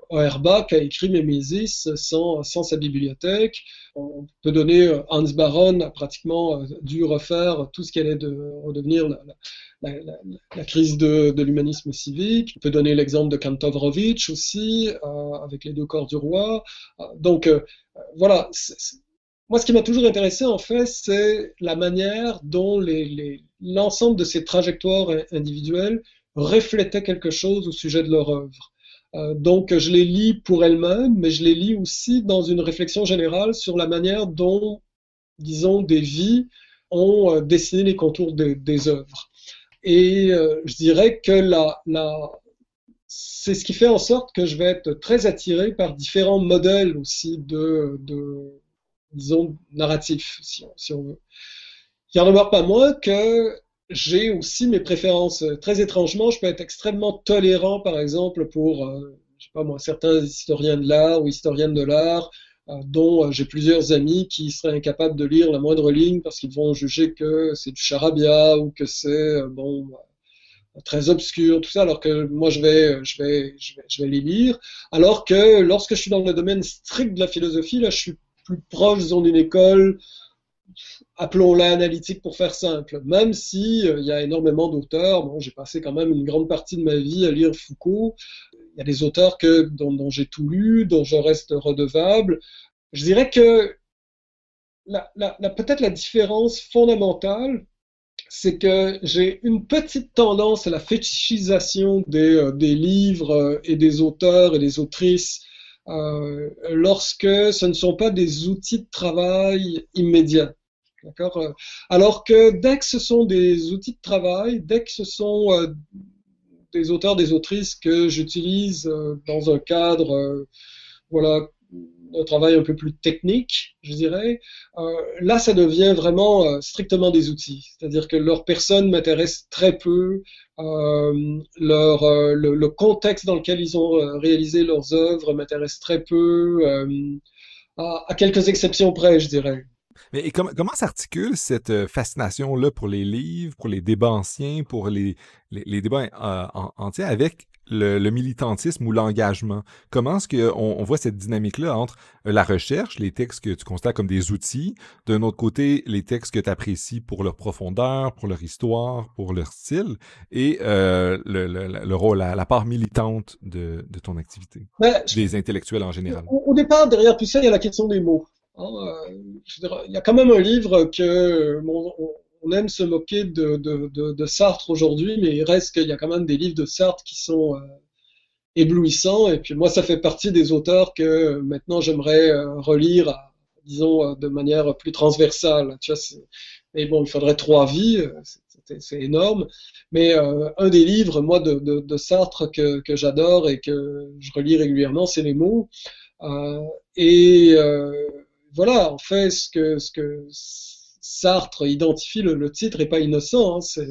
Auerbach a écrit Mémésis sans, sans sa bibliothèque. On peut donner euh, Hans Baron a pratiquement euh, dû refaire tout ce qui allait de, redevenir la, crise de, l'humanisme civique. On peut donner l'exemple de Kantorovitch aussi, euh, avec les deux corps du roi. donc voilà, moi, ce qui m'a toujours intéressé, en fait, c'est la manière dont l'ensemble de ces trajectoires individuelles reflétaient quelque chose au sujet de leur œuvre. Euh, donc, je les lis pour elles-mêmes, mais je les lis aussi dans une réflexion générale sur la manière dont, disons, des vies ont euh, dessiné les contours des œuvres. Et euh, je dirais que c'est ce qui fait en sorte que je vais être très attiré par différents modèles aussi de, de disons, narratif, si on, veut. il en demeure pas moins que j'ai aussi mes préférences. Très étrangement, je peux être extrêmement tolérant, par exemple, pour, euh, certains historiens de l'art ou historiennes de l'art, euh, dont euh, j'ai plusieurs amis qui seraient incapables de lire la moindre ligne parce qu'ils vont juger que c'est du charabia ou que c'est, bon, très obscur, tout ça, alors que moi je vais, je vais, je vais, je vais les lire. Alors que lorsque je suis dans le domaine strict de la philosophie, là, je suis plus proche, disons, d'une école appelons-la analytique pour faire simple, même si euh, il y a énormément d'auteurs. Bon, j'ai passé quand même une grande partie de ma vie à lire Foucault. Il y a des auteurs que, dont, j'ai tout lu, dont je reste redevable. Je dirais que peut-être la différence fondamentale, c'est que j'ai une petite tendance à la fétichisation des, euh, livres euh, et des auteurs et des autrices euh, lorsque ce ne sont pas des outils de travail immédiats. D'accord euh, Alors que dès que ce sont des outils de travail, dès que ce sont euh, des auteurs, des autrices que j'utilise dans un cadre voilà, un travail un peu plus technique, je dirais, là, ça devient vraiment strictement des outils. C'est-à-dire que leur personne m'intéresse très peu, leur, le, contexte dans lequel ils ont réalisé leurs œuvres m'intéresse très peu, à, quelques exceptions près, je dirais. Mais comment s'articule cette euh, fascination-là pour les livres, pour les débats anciens, pour les, les, débats euh, entiers avec le, militantisme ou l'engagement? Comment est-ce qu'on on voit cette dynamique-là entre euh, la recherche, les textes que tu constates comme des outils, d'un autre côté, les textes que tu apprécies pour leur profondeur, pour leur histoire, pour leur style, et le, le, rôle, la, part militante de, de ton activité, ben, des intellectuels en général? au, départ, derrière tout ça, il y a la question des mots. Euh, il y a quand même un livre que on, aime se moquer de, Sartre aujourd'hui, mais il reste qu'il y a quand même des livres de Sartre qui sont euh, éblouissants. Et puis moi, ça fait partie des auteurs que maintenant j'aimerais euh, relire, disons, de manière plus transversale. Tu vois, mais bon, il faudrait trois vies, c'est énorme. Mais un des livres, moi, de, Sartre que, que j'adore et que je relis régulièrement, c'est Les mots. et voilà, en fait, ce que, ce que Sartre identifie, le, titre n'est pas innocent. Hein,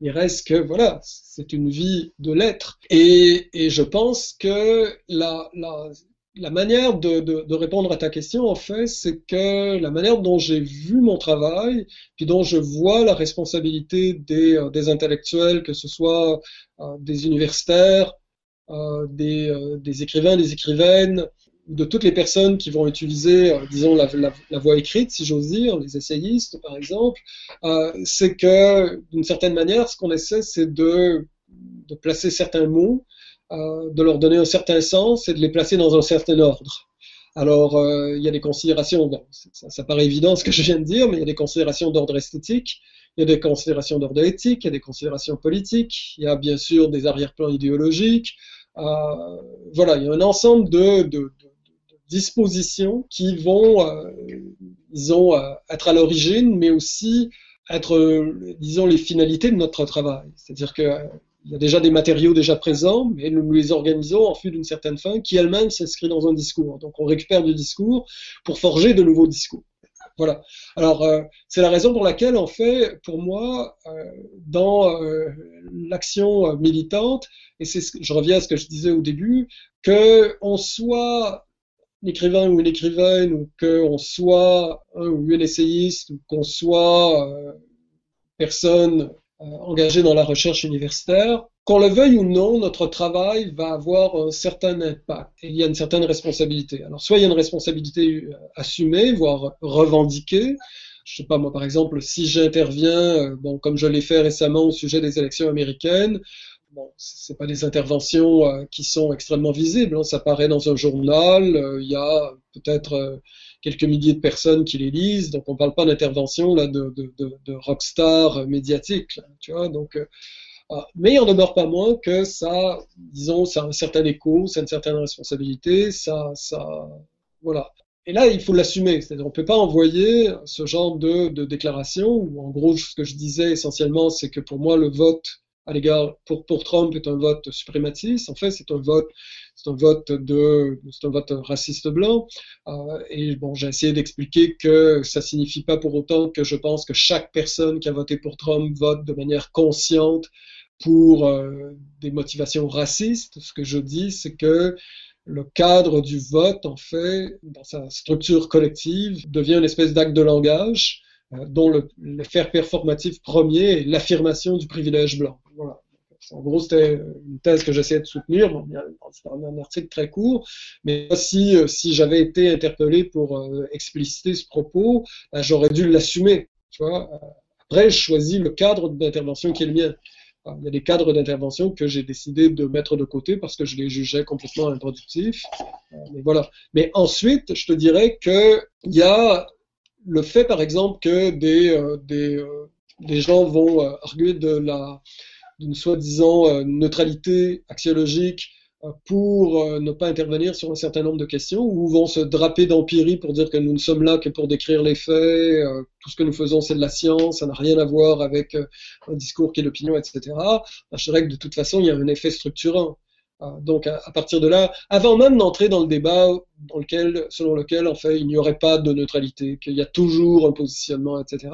il reste que, voilà, c'est une vie de l'être. Et, et, je pense que la, la, la manière de, de, de, répondre à ta question, en fait, c'est que la manière dont j'ai vu mon travail, puis dont je vois la responsabilité des, euh, des intellectuels, que ce soit euh, des universitaires, euh, des, euh, des, écrivains, des écrivaines, de toutes les personnes qui vont utiliser, euh, disons, la, la, voix écrite, si j'ose dire, les essayistes, par exemple, euh, c'est que, d'une certaine manière, ce qu'on essaie, c'est de, de, placer certains mots, euh, de leur donner un certain sens et de les placer dans un certain ordre. Alors, il y a des considérations, bon, ça, ça, paraît évident ce que je viens de dire, mais il y a des considérations d'ordre esthétique, il y a des considérations d'ordre éthique, il y a des considérations politiques, il y a bien sûr des arrière-plans idéologiques, voilà, il y a un ensemble de, de, dispositions qui vont, euh, disons, euh, être à l'origine, mais aussi être, euh, disons, les finalités de notre travail. C'est-à-dire que il y a déjà des matériaux déjà présents, mais nous les organisons en vue d'une certaine fin qui elle-même s'inscrit dans un discours. Donc on récupère du discours pour forger de nouveaux discours. Voilà. Alors euh, c'est la raison pour laquelle en fait, pour moi, euh, dans euh, l'action militante, et c'est je reviens à ce que je disais au début, que on soit écrivain ou une écrivaine, ou qu'on soit un ou une essayiste, ou qu'on soit euh, personne euh, engagée dans la recherche universitaire, qu'on le veuille ou non, notre travail va avoir un certain impact et il y a une certaine responsabilité. Alors, soit il y a une responsabilité euh, assumée, voire revendiquée. Je sais pas, moi, par exemple, si j'interviens, bon, comme je l'ai fait récemment au sujet des élections américaines, bon, c'est pas des interventions euh, qui sont extrêmement visibles. Hein. Ça paraît dans un journal. Euh, il y a peut-être euh, quelques milliers de personnes qui les lisent. Donc, on parle pas d'intervention de, de, de, rockstar médiatique. tu vois. Donc, ah, mais il en demeure pas moins que ça, disons, ça a un certain écho, ça a une certaine responsabilité. Ça, ça, voilà. Et là, il faut l'assumer. C'est-à-dire, on peut pas envoyer ce genre de, de déclaration où, en gros, ce que je disais essentiellement, c'est que pour moi, le vote à l'égard pour, pour Trump est un vote suprématiste. En fait, c'est un vote c'est un vote de, c'est un vote raciste blanc. Euh, et bon, j'ai essayé d'expliquer que ça signifie pas pour autant que je pense que chaque personne qui a voté pour Trump vote de manière consciente pour euh, des motivations racistes. Ce que je dis, c'est que le cadre du vote, en fait, dans sa structure collective, devient une espèce d'acte de langage euh, dont le, faire performatif premier est l'affirmation du privilège blanc. En gros, c'était une thèse que j'essayais de soutenir. c'est un article très court, mais si, euh, si j'avais été interpellé pour euh, expliciter ce propos, ben, j'aurais dû l'assumer. Vois Après, je choisis le cadre d'intervention qui est le mien. Il y a des cadres d'intervention que j'ai décidé de mettre de côté parce que je les jugeais complètement improductifs. Mais voilà. Mais ensuite, je te dirais qu'il y a le fait, par exemple, que des, euh, des, euh, des, gens vont euh, arguer de la d'une soi-disant neutralité axiologique pour ne pas intervenir sur un certain nombre de questions, ou vont se draper d'empirie pour dire que nous ne sommes là que pour décrire les faits, tout ce que nous faisons c'est de la science, ça n'a rien à voir avec un discours qui est l'opinion, etc. Ben, je dirais que de toute façon, il y a un effet structurant. Donc à, partir de là, avant même d'entrer dans le débat dans lequel, selon lequel en fait il n'y aurait pas de neutralité, qu'il y a toujours un positionnement, etc.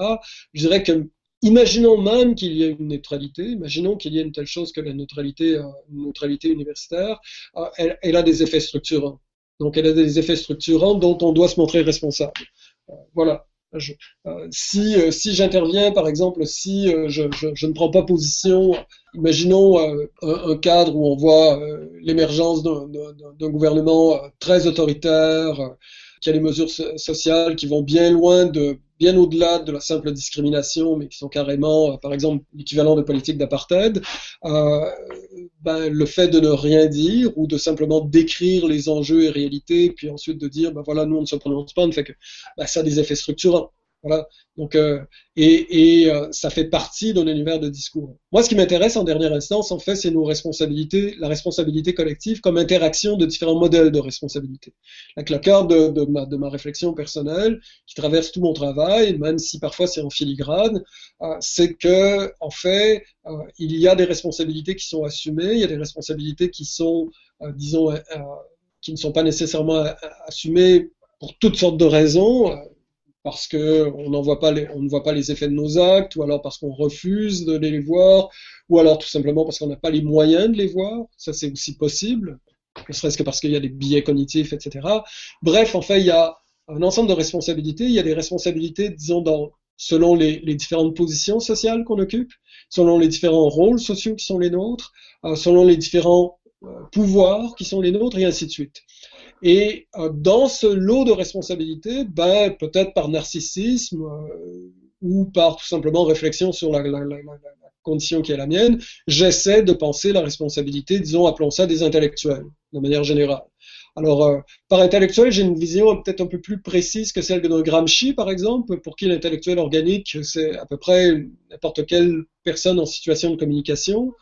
Je dirais que imaginons même qu'il y ait une neutralité, imaginons qu'il y ait une telle chose que la neutralité, euh, neutralité universitaire, euh, elle, a des effets structurants. Donc elle a des effets structurants dont on doit se montrer responsable. Euh, voilà. Si j'interviens, par exemple, si je, ne prends pas position, imaginons un, cadre où on voit l'émergence d'un gouvernement très autoritaire, qui a des mesures sociales qui vont bien loin de bien au-delà de la simple discrimination, mais qui sont carrément, par exemple, l'équivalent de politique d'apartheid, euh, ben, le fait de ne rien dire ou de simplement décrire les enjeux et réalités, puis ensuite de dire, ben voilà, nous on ne se prononce pas, fait que ben, ça a des effets structurants. Voilà. Donc, euh, et, et euh, ça fait partie d'un univers de discours. Moi, ce qui m'intéresse en dernière instance, en fait, c'est nos responsabilités, la responsabilité collective comme interaction de différents modèles de responsabilité. La carte de, de, ma, réflexion personnelle, qui traverse tout mon travail, même si parfois c'est en filigrane, euh, c'est que, en fait, euh, il y a des responsabilités qui sont assumées, il y a des responsabilités qui sont, euh, disons, qui ne sont pas nécessairement assumées pour toutes sortes de raisons parce que on, ne voit pas les effets de nos actes, ou alors parce qu'on refuse de les voir, ou alors tout simplement parce qu'on n'a pas les moyens de les voir. Ça, c'est aussi possible, ne serait-ce que parce qu'il y a des biais cognitifs, etc. Bref, en fait, il y a un ensemble de responsabilités. Il y a des responsabilités, disons, dans, selon les, différentes positions sociales qu'on occupe, selon les différents rôles sociaux qui sont les nôtres, euh, selon les différents pouvoirs qui sont les nôtres, et ainsi de suite. Et euh, dans ce lot de responsabilités, ben, peut-être par narcissisme euh, ou par tout simplement réflexion sur la, condition qui est la mienne, j'essaie de penser la responsabilité, disons, appelons ça des intellectuels, de manière générale. Alors, euh, par intellectuel, j'ai une vision peut-être un peu plus précise que celle de Gramsci, par exemple, pour qui l'intellectuel organique, c'est à peu près n'importe quelle personne en situation de communication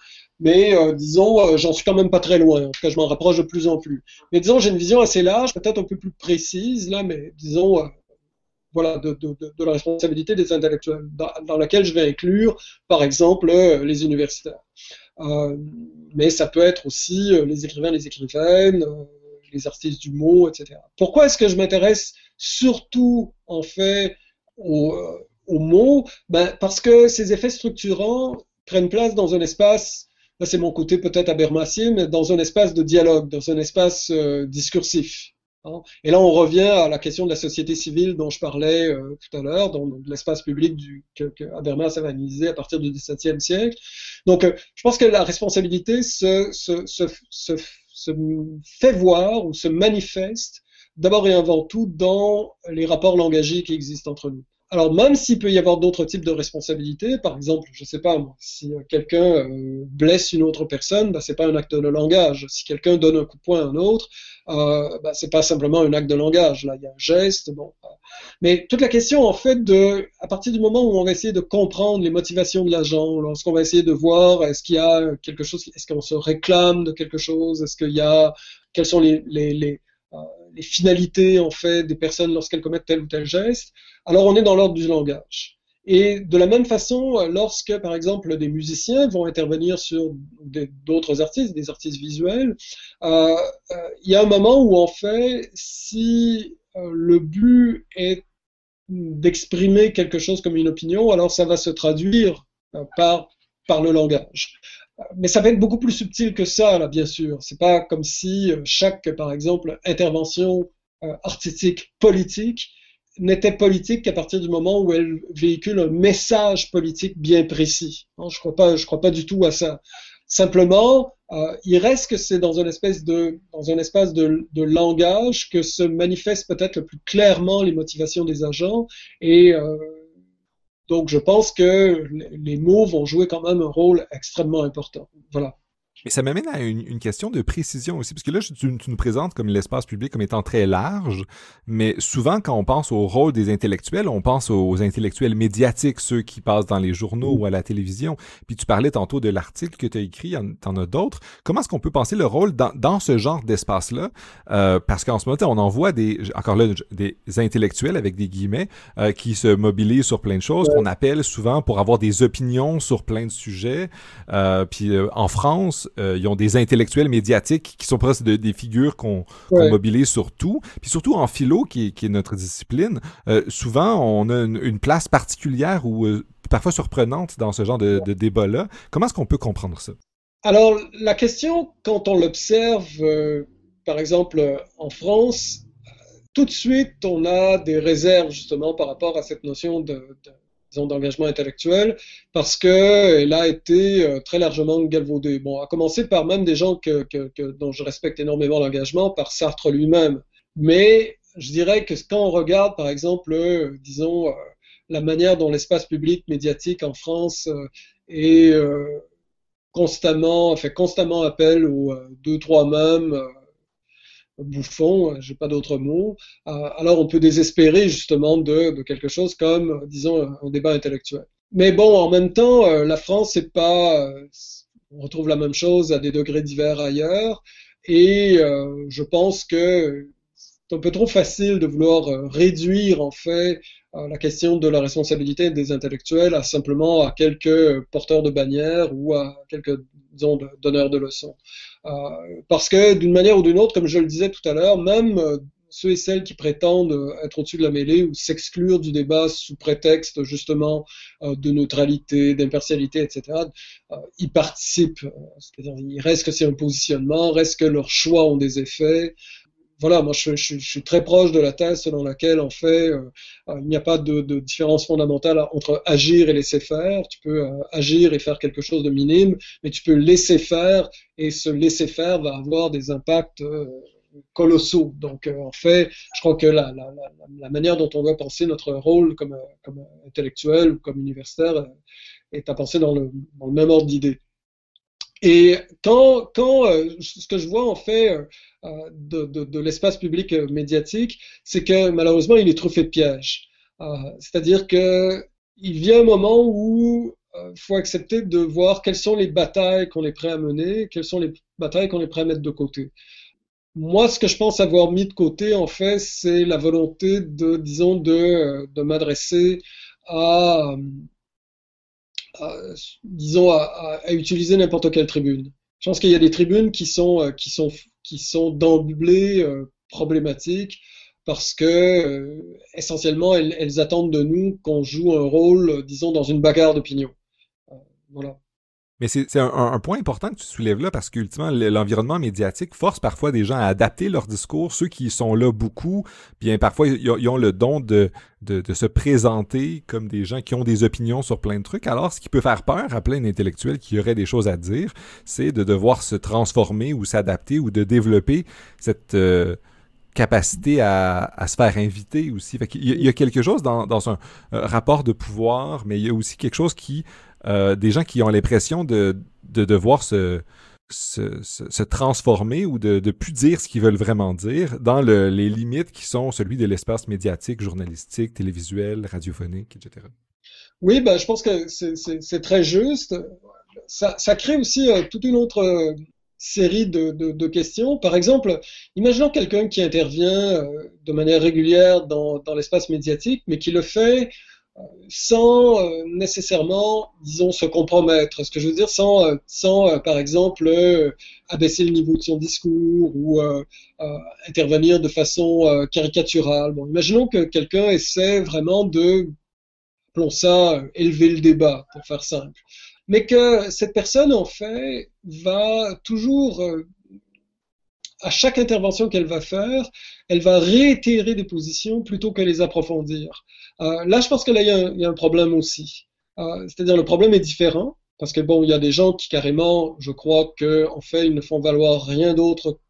mais euh, disons, euh, j'en suis quand même pas très loin. En tout cas, je m'en rapproche de plus en plus. Mais disons, j'ai une vision assez large, peut-être un peu plus précise là, mais disons, euh, voilà, de, de, de, la responsabilité des intellectuels, dans, laquelle je vais inclure, par exemple, les universitaires. mais ça peut être aussi les écrivains, les écrivaines, les artistes du mot, etc. Pourquoi est-ce que je m'intéresse surtout, en fait, aux, aux mots ben, Parce que ces effets structurants prennent place dans un espace Là, c'est mon côté peut-être abermacier, mais dans un espace de dialogue, dans un espace euh, discursif. Hein. Et là, on revient à la question de la société civile dont je parlais euh, tout à l'heure, dans, l'espace public du, que, que, Habermas analysé à partir du XVIIe siècle. Donc, euh, je pense que la responsabilité se, se, se, se, se fait voir ou se manifeste d'abord et avant tout dans les rapports langagiers qui existent entre nous. Alors même s'il peut y avoir d'autres types de responsabilités, par exemple, je sais pas moi, si quelqu'un euh, blesse une autre personne, bah, c'est pas un acte de langage. Si quelqu'un donne un coup de poing à un autre, euh, bah, c'est pas simplement un acte de langage. Là, il y a un geste. Bon, mais toute la question en fait de, à partir du moment où on va essayer de comprendre les motivations de l'agent, lorsqu'on va essayer de voir est-ce qu'il y a quelque chose, est-ce qu'on se réclame de quelque chose, est-ce qu'il y a, quels sont les, les, euh, les finalités en fait des personnes lorsqu'elles commettent tel ou tel geste, alors on est dans l'ordre du langage. Et de la même façon, lorsque, par exemple, des musiciens vont intervenir sur d'autres artistes, des artistes visuels, euh, euh, il y a un moment où, en fait, si euh, le but est d'exprimer quelque chose comme une opinion, alors ça va se traduire par, par le langage. Mais ça va être beaucoup plus subtil que ça, là, bien sûr. C'est pas comme si chaque, par exemple, intervention artistique politique n'était politique qu'à partir du moment où elle véhicule un message politique bien précis. je crois pas, je crois pas du tout à ça. Simplement, euh, il reste que c'est dans un espèce de dans un espace de, de langage que se manifestent peut-être le plus clairement les motivations des agents et euh, donc je pense que les mots vont jouer quand même un rôle extrêmement important. Voilà. Mais ça m'amène à une, question de précision aussi, parce que là, tu, tu nous présentes comme l'espace public comme étant très large, mais souvent, quand on pense au rôle des intellectuels, on pense aux intellectuels médiatiques, ceux qui passent dans les journaux ou à la télévision. Puis tu parlais tantôt de l'article que tu as écrit, t'en as d'autres. Comment est-ce qu'on peut penser le rôle dans, dans ce genre d'espace-là? Euh, parce qu'en ce moment, on en voit des, encore là, des intellectuels avec des guillemets, euh, qui se mobilisent sur plein de choses, qu'on appelle souvent pour avoir des opinions sur plein de sujets. Euh, puis euh, en France, euh, ils ont des intellectuels médiatiques qui sont presque des figures qu'on mobilise sur tout. Puis surtout en philo, qui, est notre discipline, euh, souvent on a une, place particulière ou euh, parfois surprenante dans ce genre de, débat-là. Comment est-ce qu'on peut comprendre ça? Alors, la question, quand on l'observe, par exemple, en France, tout de suite, on a des réserves justement par rapport à cette notion de d'engagement intellectuel, parce qu'elle a été euh, très largement galvaudée. Bon, à commencer par même des gens que, dont je respecte énormément l'engagement, par Sartre lui-même. Mais je dirais que quand on regarde, par exemple, euh, disons, euh, la manière dont l'espace public médiatique en France est constamment, fait constamment appel aux deux, trois mêmes, bouffon, j'ai pas d'autre mot, euh, alors on peut désespérer justement de, quelque chose comme, disons, un, débat intellectuel. Mais bon, en même temps, euh, la France, c'est pas, euh, on retrouve la même chose à des degrés divers ailleurs, et je pense que c'est un peu trop facile de vouloir réduire en fait la question de la responsabilité des intellectuels à simplement à quelques porteurs de bannières ou à quelques disons donneurs de leçons. Euh, parce que d'une manière ou d'une autre, comme je le disais tout à l'heure, même euh, ceux et celles qui prétendent euh, être au-dessus de la mêlée ou s'exclure du débat sous prétexte justement de neutralité, d'impartialité, etc., ils participent. C'est-à-dire, il reste que c'est un positionnement, reste que leurs choix ont des effets voilà, moi je, je, suis très proche de la thèse selon laquelle en fait euh, euh, il n'y a pas de, de, différence fondamentale entre agir et laisser faire. Tu peux euh, agir et faire quelque chose de minime, mais tu peux laisser faire et ce laisser faire va avoir des impacts colossaux. Donc en fait, je crois que la, la, la, manière dont on doit penser notre rôle comme, comme intellectuel ou comme universitaire est à penser dans le, dans le même ordre d'idées. Et quand, quand ce que je vois en fait euh, de, de, l'espace public euh, médiatique, c'est que malheureusement, il est truffé de pièges. Euh, c'est-à-dire que il vient un moment où il faut accepter de voir quelles sont les batailles qu'on est prêt à mener, quelles sont les batailles qu'on est prêt à mettre de côté. Moi, ce que je pense avoir mis de côté, en fait, c'est la volonté de, disons, de m'adresser à, disons, à, à, utiliser n'importe quelle tribune. Je pense qu'il y a des tribunes qui sont, qui sont qui sont d'emblée euh, problématiques parce que euh, essentiellement elles, attendent de nous qu'on joue un rôle, disons, dans une bagarre d'opinion. Euh, voilà. Mais c'est un, point important que tu soulèves là parce qu'ultimement, l'environnement médiatique force parfois des gens à adapter leur discours. Ceux qui sont là beaucoup, bien parfois, ils ont le don de, de, se présenter comme des gens qui ont des opinions sur plein de trucs. Alors, ce qui peut faire peur à plein d'intellectuels qui auraient des choses à dire, c'est de devoir se transformer ou s'adapter ou de développer cette... Euh, capacité à, se faire inviter aussi. il, y a, quelque chose dans, un euh, rapport de pouvoir, mais il y a aussi quelque chose qui euh, des gens qui ont l'impression de, de devoir se, se, transformer ou de ne plus dire ce qu'ils veulent vraiment dire dans le, les limites qui sont celui de l'espace médiatique, journalistique, télévisuel, radiophonique, etc. Oui, ben, je pense que c'est très juste. Ça, ça crée aussi euh, toute une autre euh, série de, de, de, questions. Par exemple, imaginons quelqu'un qui intervient de manière régulière dans, dans l'espace médiatique, mais qui le fait sans euh, nécessairement, disons, se compromettre. Ce que je veux dire, sans, euh, sans euh, par exemple, abaisser le niveau de son discours ou intervenir de façon caricaturale. Bon, imaginons que quelqu'un essaie vraiment de, appelons ça, élever le débat, pour faire simple. Mais que cette personne, en fait, va toujours à chaque intervention qu'elle va faire, elle va réitérer des positions plutôt que les approfondir. Euh, là, je pense que là, il y, a un, problème aussi. Euh, c'est-à-dire, le problème est différent, parce que bon, il y a des gens qui carrément, je crois qu'en fait, ils ne font valoir rien d'autre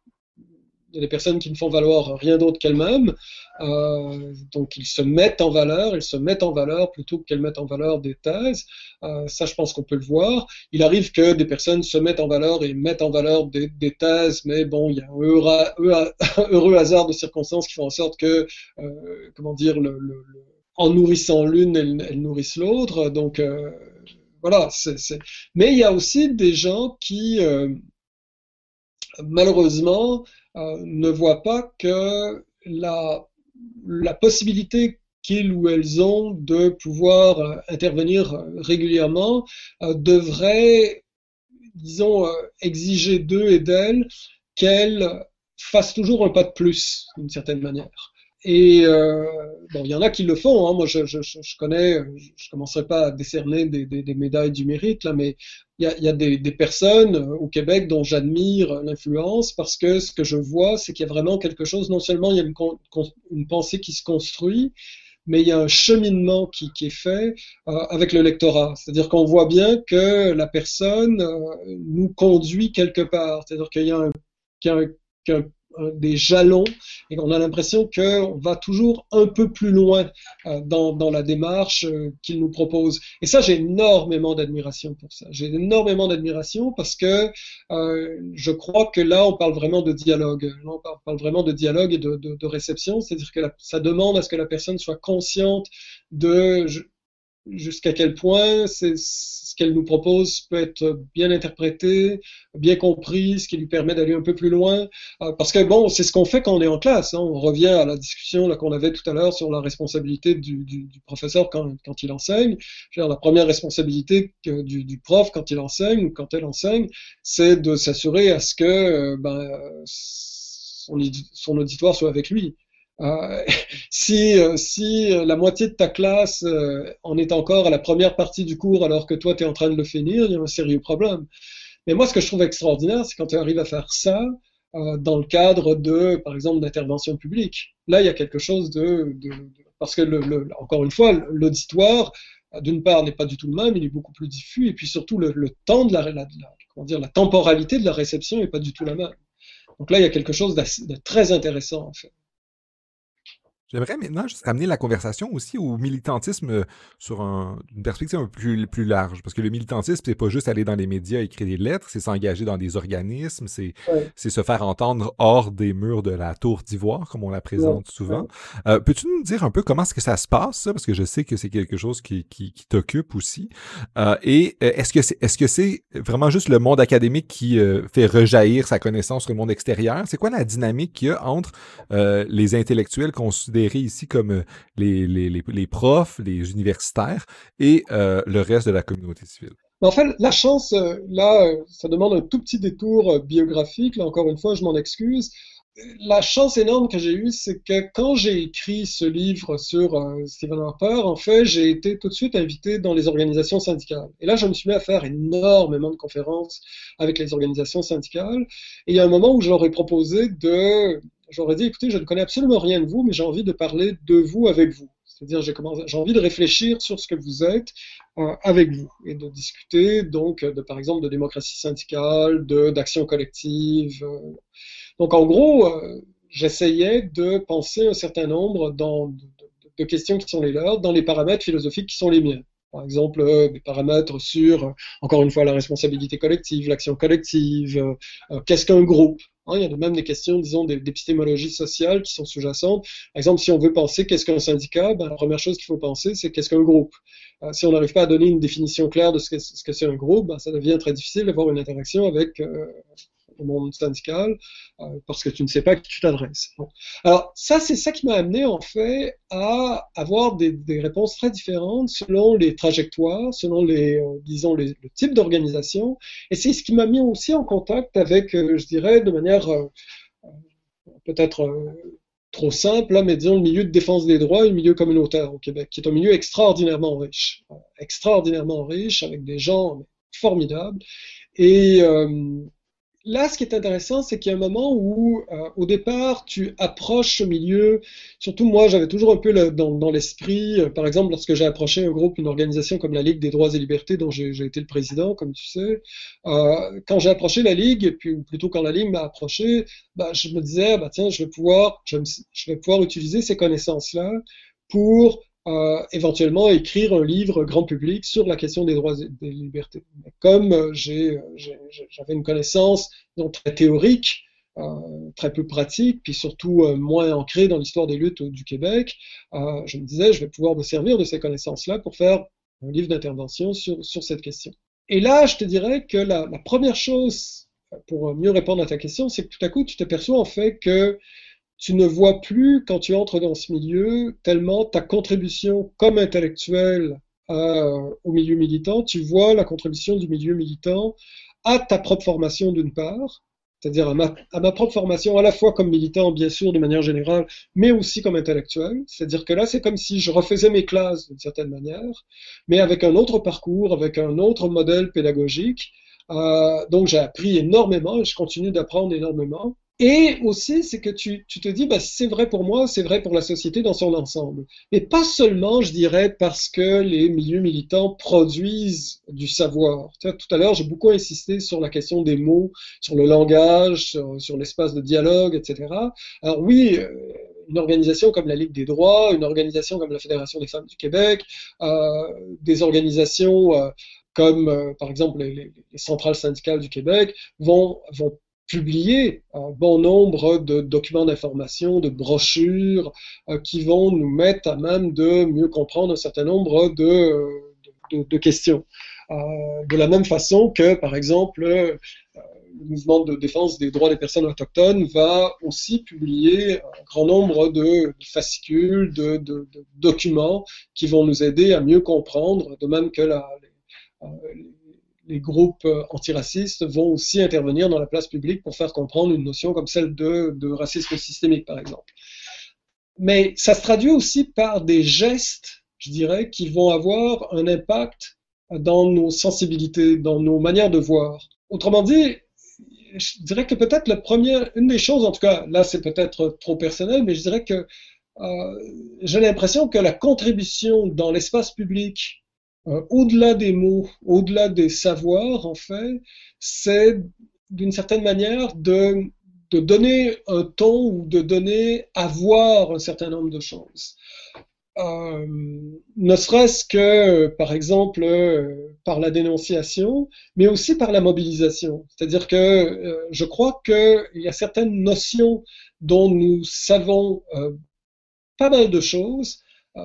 y a des personnes qui ne font valoir rien d'autre qu'elles-mêmes, euh, donc ils se mettent en valeur, ils se mettent en valeur plutôt qu'elles mettent en valeur des thèses. Euh, ça, je pense qu'on peut le voir. Il arrive que des personnes se mettent en valeur et mettent en valeur des, thèses, mais bon, il y a [laughs] un heureux, hasard de circonstances qui font en sorte que, euh, comment dire, en nourrissant l'une, elles, nourrissent l'autre. Donc voilà. Mais il y a aussi des gens qui malheureusement, ne voient pas que la, possibilité qu'ils ou elles ont de pouvoir euh, intervenir euh, régulièrement devrait, disons, exiger d'eux et d'elles qu'elles fassent toujours un pas de plus, d'une certaine manière. Et euh, bon, il y en a qui le font. Hein. Moi, je, connais, je commencerai pas à décerner des, médailles du mérite là, mais il y a, des, personnes euh, au Québec dont j'admire l'influence parce que ce que je vois, c'est qu'il y a vraiment quelque chose. Non seulement il y a une, pensée qui se construit, mais il y a un cheminement qui, est fait euh, avec le lectorat. C'est-à-dire qu'on voit bien que la personne euh, nous conduit quelque part. C'est-à-dire qu'il y a un, euh, des jalons et on a l'impression qu'on va toujours un peu plus loin euh, dans, dans, la démarche euh, qu'il nous propose. Et ça, j'ai énormément d'admiration pour ça. J'ai énormément d'admiration parce que je crois que là, on parle vraiment de dialogue. Là, on parle, vraiment de dialogue et de, de, de réception, c'est-à-dire que ça demande à ce que la personne soit consciente de jusqu'à quel point c'est ce qu'elle nous propose peut être bien interprété, bien compris, ce qui lui permet d'aller un peu plus loin. Euh, parce que bon, c'est ce qu'on fait quand on est en classe. Hein. On revient à la discussion qu'on avait tout à l'heure sur la responsabilité du, professeur quand, il enseigne. La première responsabilité du, prof quand il enseigne ou quand elle enseigne, c'est de s'assurer à ce que euh, ben, son auditoire soit avec lui. [laughs] Euh, si, euh, si la moitié de ta classe euh, en est encore à la première partie du cours alors que toi tu es en train de le finir, il y a un sérieux problème. Mais moi, ce que je trouve extraordinaire, c'est quand tu arrives à faire ça dans le cadre de, par exemple, d'intervention publique. Là, il y a quelque chose de... parce que, encore une fois, l'auditoire, d'une part, n'est pas du tout le même, il est beaucoup plus diffus, et puis surtout, le, temps de la, la, comment dire, la temporalité de la réception n'est pas du tout la même. Donc là, il y a quelque chose de très intéressant, en fait. J'aimerais maintenant juste ramener la conversation aussi au militantisme sur une perspective un peu plus, plus large. Parce que le militantisme, c'est pas juste aller dans les médias et écrire des lettres, c'est s'engager dans des organismes, c'est se faire entendre hors des murs de la tour d'ivoire, comme on la présente souvent. Euh, Peux-tu nous dire un peu comment est-ce que ça se passe, ça? Parce que je sais que c'est quelque chose qui, qui, qui t'occupe aussi. Euh, et euh, est-ce que c'est est-ce que c'est vraiment juste le monde académique qui euh, fait rejaillir sa connaissance sur le monde extérieur? C'est quoi la dynamique qu'il y a entre les intellectuels considérés ici comme euh, les, profs, les universitaires et euh, le reste de la communauté civile. En fait, la chance, euh, là, ça demande un tout petit détour biographique. Là, encore une fois, je m'en excuse. La chance énorme que j'ai eue, c'est que quand j'ai écrit ce livre sur Stephen Harper, en fait, j'ai été tout de suite invité dans les organisations syndicales. Et là, je me suis mis à faire énormément de conférences avec les organisations syndicales. Et il y a un moment où j'aurais proposé de j'aurais dit, écoutez, je ne connais absolument rien de vous, mais j'ai envie de parler de vous avec vous. C'est-à-dire, j'ai, envie de réfléchir sur ce que vous êtes euh, avec vous et de discuter, donc, de, par exemple, de démocratie syndicale, d'action collective. Euh. Donc, en gros, euh, j'essayais de penser un certain nombre de, questions qui sont les leurs dans les paramètres philosophiques qui sont les miens. Par exemple, des paramètres sur, encore une fois, la responsabilité collective, l'action collective, qu'est-ce qu'un groupe? Hein, il y a même des questions, disons, d'épistémologie sociale qui sont sous-jacentes. Par exemple, si on veut penser qu'est-ce qu'un syndicat, ben, la première chose qu'il faut penser, c'est qu'est-ce qu'un groupe. Euh, si on n'arrive pas à donner une définition claire de ce que, c'est un groupe, ben, ça devient très difficile d'avoir une interaction avec, euh, au monde syndical euh, parce que tu ne sais pas à qui tu t'adresses. Alors ça, c'est ça qui m'a amené en fait à avoir des, réponses très différentes selon les trajectoires, selon les, euh, disons, les, le type d'organisation. Et c'est ce qui m'a mis aussi en contact avec, euh, je dirais, de manière peut-être trop simple, là, mais disons le milieu de défense des droits et le milieu communautaire au Québec, qui est un milieu extraordinairement riche, extraordinairement riche, avec des gens formidables. Et là, ce qui est intéressant, c'est qu'il y a un moment où, euh, au départ, tu approches ce milieu. Surtout moi, j'avais toujours un peu dans, l'esprit, euh, par exemple, lorsque j'ai approché un groupe, une organisation comme la Ligue des droits et libertés, dont j'ai été le président, comme tu sais. Euh, quand j'ai approché la Ligue, et puis plutôt quand la Ligue m'a approché, bah, je me disais, bah tiens, je vais pouvoir, je vais pouvoir utiliser ces connaissances-là pour euh, éventuellement écrire un livre grand public sur la question des droits et des libertés. Comme euh, j'avais une connaissance très théorique, euh, très peu pratique, puis surtout euh, moins ancrée dans l'histoire des luttes du Québec, euh, je me disais, je vais pouvoir me servir de ces connaissances-là pour faire un livre d'intervention sur, sur cette question. Et là, je te dirais que la première chose, pour mieux répondre à ta question, c'est que tout à coup, tu t'aperçois en fait que tu ne vois plus, quand tu entres dans ce milieu, tellement ta contribution comme intellectuel euh, au milieu militant, tu vois la contribution du milieu militant à ta propre formation d'une part, c'est-à-dire à ma, à ma, propre formation à la fois comme militant, bien sûr, de manière générale, mais aussi comme intellectuel. C'est-à-dire que là, c'est comme si je refaisais mes classes d'une certaine manière, mais avec un autre parcours, avec un autre modèle pédagogique. Euh, donc j'ai appris énormément et je continue d'apprendre énormément. Et aussi, c'est que tu, tu, te dis, bah, c'est vrai pour moi, c'est vrai pour la société dans son ensemble. Mais pas seulement, je dirais, parce que les milieux militants produisent du savoir. Tu vois, tout à l'heure, j'ai beaucoup insisté sur la question des mots, sur le langage, sur, l'espace de dialogue, etc. Alors oui, euh, une organisation comme la Ligue des droits, une organisation comme la Fédération des femmes du Québec, euh, des organisations euh, comme, euh, par exemple, les, les, centrales syndicales du Québec vont, vont publier un bon nombre de documents d'information, de brochures euh, qui vont nous mettre à même de mieux comprendre un certain nombre de, questions. Euh, de la même façon que, par exemple, euh, le mouvement de défense des droits des personnes autochtones va aussi publier un grand nombre de fascicules, de documents qui vont nous aider à mieux comprendre, de même que la, les, les groupes euh, antiracistes vont aussi intervenir dans la place publique pour faire comprendre une notion comme celle de, racisme systémique, par exemple. Mais ça se traduit aussi par des gestes, je dirais, qui vont avoir un impact dans nos sensibilités, dans nos manières de voir. Autrement dit, je dirais que peut-être la première, une des choses, en tout cas, là c'est peut-être trop personnel, mais je dirais que euh, j'ai l'impression que la contribution dans l'espace public euh, au-delà des mots, au-delà des savoirs, en fait, c'est d'une certaine manière de, donner un ton ou de donner à voir un certain nombre de choses. Euh, ne serait-ce que, par exemple, euh, par la dénonciation, mais aussi par la mobilisation. C'est-à-dire que je crois qu'il y a certaines notions dont nous savons pas mal de choses,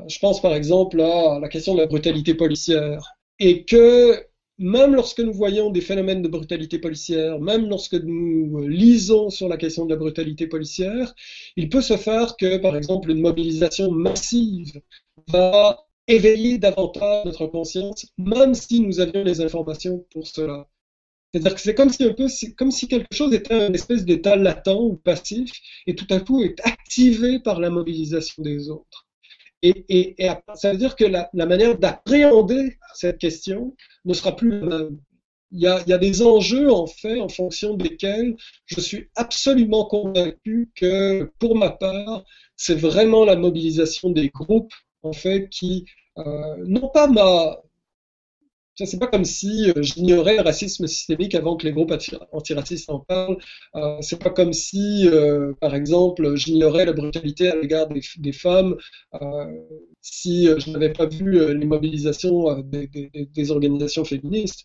je pense par exemple à la question de la brutalité policière. Et que même lorsque nous voyons des phénomènes de brutalité policière, même lorsque nous lisons sur la question de la brutalité policière, il peut se faire que, par exemple, une mobilisation massive va éveiller davantage notre conscience, même si nous avions les informations pour cela. C'est-à-dire que c'est comme si un peu, comme si quelque chose était une espèce d'état latent ou passif, et tout à coup est activé par la mobilisation des autres. Et, et, et, ça veut dire que la, la manière d'appréhender cette question ne sera plus la même. Il y, a, il y, a, des enjeux, en fait, en fonction desquels je suis absolument convaincu que, pour ma part, c'est vraiment la mobilisation des groupes, en fait, qui, euh, non pas ma, c'est pas comme si euh, j'ignorais le racisme systémique avant que les groupes antiracistes en parlent. Euh, c'est pas comme si, euh, par exemple, j'ignorais la brutalité à l'égard des, femmes euh, si je n'avais pas vu les mobilisations des, organisations féministes.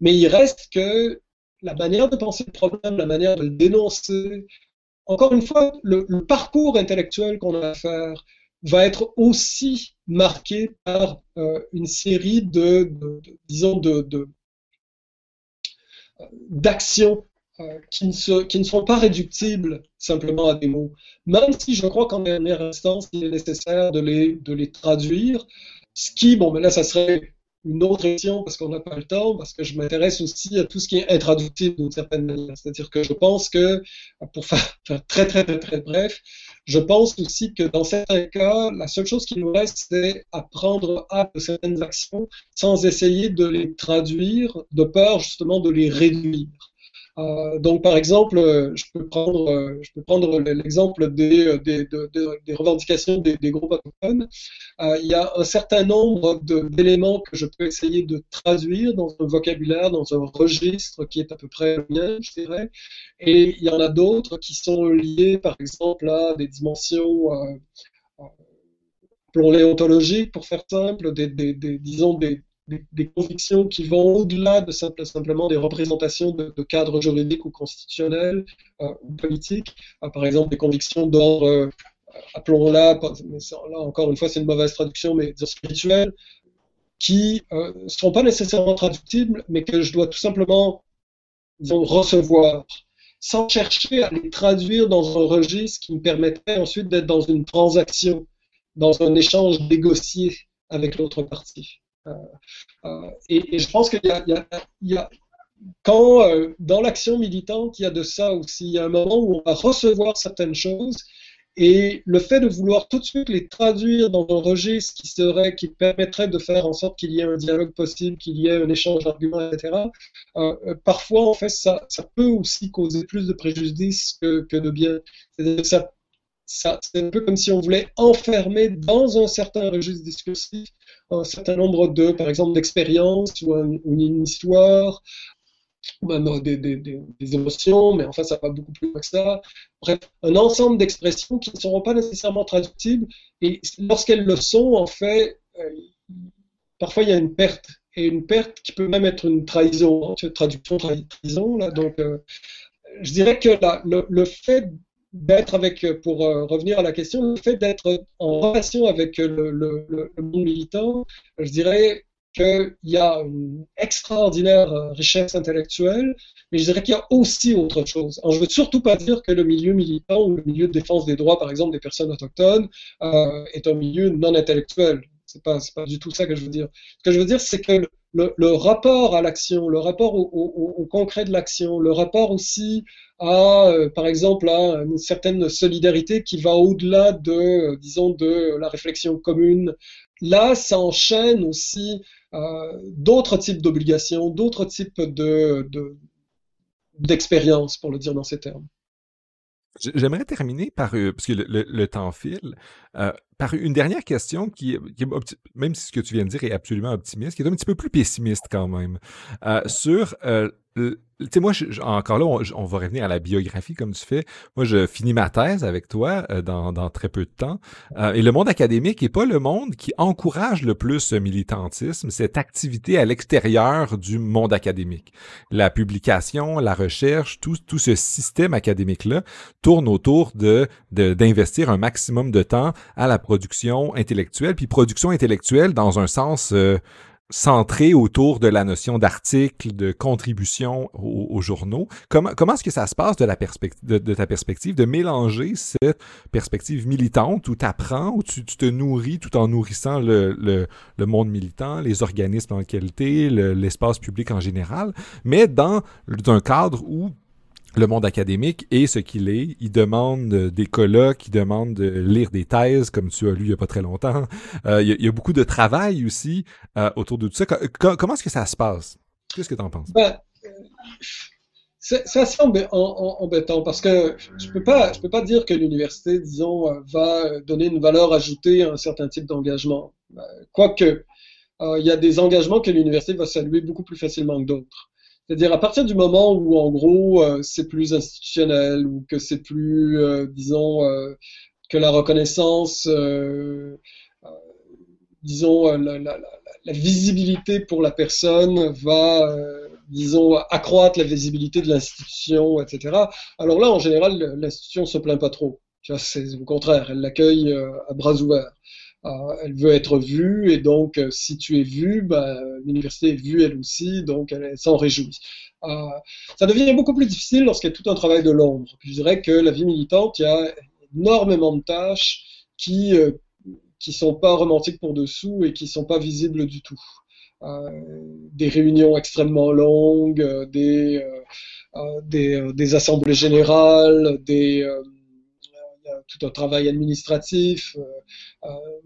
Mais il reste que la manière de penser le problème, la manière de le dénoncer, encore une fois, le, le parcours intellectuel qu'on a à faire, va être aussi marqué par euh, une série de, disons, d'actions qui, ne qui ne sont pas réductibles simplement à des mots. Même si je crois qu'en dernière instance, il est nécessaire de les, de les traduire, ce qui, bon, mais là, ça serait une autre question parce qu'on n'a pas le temps, parce que je m'intéresse aussi à tout ce qui est intraductible d'une certaine manière. C'est-à-dire que je pense que, pour faire, très, très, très, très bref, je pense aussi que dans certains cas, la seule chose qui nous reste, c'est apprendre à de certaines actions sans essayer de les traduire, de peur justement de les réduire. Euh, donc, par exemple, euh, je peux prendre, euh, l'exemple des, revendications des, groupes autochtones. il y a un certain nombre d'éléments que je peux essayer de traduire dans un vocabulaire, dans un registre qui est à peu près le mien, je dirais. Et il y en a d'autres qui sont liés, par exemple, à des dimensions appelons-les ontologiques, pour faire simple, disons des, des, convictions qui vont au-delà de simplement des représentations de, cadres juridiques ou constitutionnels euh, ou politiques. Euh, par exemple, des convictions d'ordre, euh, appelons-la, là encore une fois c'est une mauvaise traduction, mais spirituel, qui ne seront pas nécessairement traductibles, mais que je dois tout simplement disons, recevoir, sans chercher à les traduire dans un registre qui me permettrait ensuite d'être dans une transaction, dans un échange négocié avec l'autre partie. Euh, euh, et, je pense qu'il y, a, quand euh, dans l'action militante, il y a de ça aussi. Il y a un moment où on va recevoir certaines choses et le fait de vouloir tout de suite les traduire dans un registre qui serait, qui permettrait de faire en sorte qu'il y ait un dialogue possible, qu'il y ait un échange d'arguments, etc. parfois, en fait, ça, ça, peut aussi causer plus de préjudice que, que de bien. Que c'est un peu comme si on voulait enfermer dans un certain registre discursif un certain nombre de, par exemple, d'expériences ou, une histoire, ou des, émotions, mais enfin, ça va beaucoup plus loin que ça. Bref, un ensemble d'expressions qui ne seront pas nécessairement traductibles, et lorsqu'elles le sont, en fait, euh, parfois il y a une perte, et une perte qui peut même être une trahison, hein, traduction, trahison, donc euh, je dirais que le, fait d'être avec, pour euh, revenir à la question, le fait d'être en relation avec le, le, monde militant, je dirais qu'il y a une extraordinaire euh, richesse intellectuelle, mais je dirais qu'il y a aussi autre chose. Je veux surtout pas dire que le milieu militant ou le milieu de défense des droits, par exemple, des personnes autochtones, euh, est un milieu non intellectuel. C'est pas, pas du tout ça que je veux dire. Ce que je veux dire, c'est que le, rapport à l'action, le rapport au, au concret de l'action, le rapport aussi à, euh, par exemple, à une certaine solidarité qui va au-delà de, euh, disons, de la réflexion commune. Là, ça enchaîne aussi euh, d'autres types d'obligations, d'autres types de, d'expériences, pour le dire dans ces termes. J'aimerais terminer par, parce que le, temps file, par une dernière question qui, même si ce que tu viens de dire est absolument optimiste, qui est un petit peu plus pessimiste quand même, sur tu sais, moi, encore là, on, va revenir à la biographie comme tu fais. Moi, je finis ma thèse avec toi euh, dans, dans, très peu de temps. Euh, et le monde académique n'est pas le monde qui encourage le plus ce militantisme, cette activité à l'extérieur du monde académique. La publication, la recherche, tout, tout ce système académique-là tourne autour de d'investir un maximum de temps à la production intellectuelle, puis production intellectuelle dans un sens... Euh, centré autour de la notion d'article, de contribution aux, journaux. Comment, comment est-ce que ça se passe de, la de, ta perspective de mélanger cette perspective militante où tu apprends, où tu, te nourris tout en nourrissant le, le, le monde militant, les organismes en qualité, l'espace public en général, mais dans un cadre où le monde académique est ce qu'il est. Il demande des colloques, il demande de lire des thèses, comme tu as lu il n'y a pas très longtemps. Euh, il, y a, beaucoup de travail aussi euh, autour de tout ça. comment est-ce que ça se passe? Qu'est-ce que tu en penses? Ben, c'est assez embêtant parce que je peux pas, je peux pas dire que l'université, disons, va donner une valeur ajoutée à un certain type d'engagement. Quoique, euh, il y a des engagements que l'université va saluer beaucoup plus facilement que d'autres. C'est-à-dire à partir du moment où en gros euh, c'est plus institutionnel ou que c'est plus, euh, disons, euh, que la reconnaissance, disons, la, la, la, visibilité pour la personne va, disons, accroître la visibilité de l'institution, etc. Alors là, en général, l'institution se plaint pas trop. C'est au contraire, elle l'accueille à bras ouverts. Elle veut être vue et donc si tu es vu, bah, l'université est vue elle aussi, donc elle, s'en réjouit. ça devient beaucoup plus difficile lorsqu'il y a tout un travail de l'ombre. Je dirais que la vie militante, il y a énormément de tâches qui qui sont pas romantiques pour dessous et qui sont pas visibles du tout. Euh, des réunions extrêmement longues, euh, des, euh, des, des, assemblées générales, des tout un travail administratif.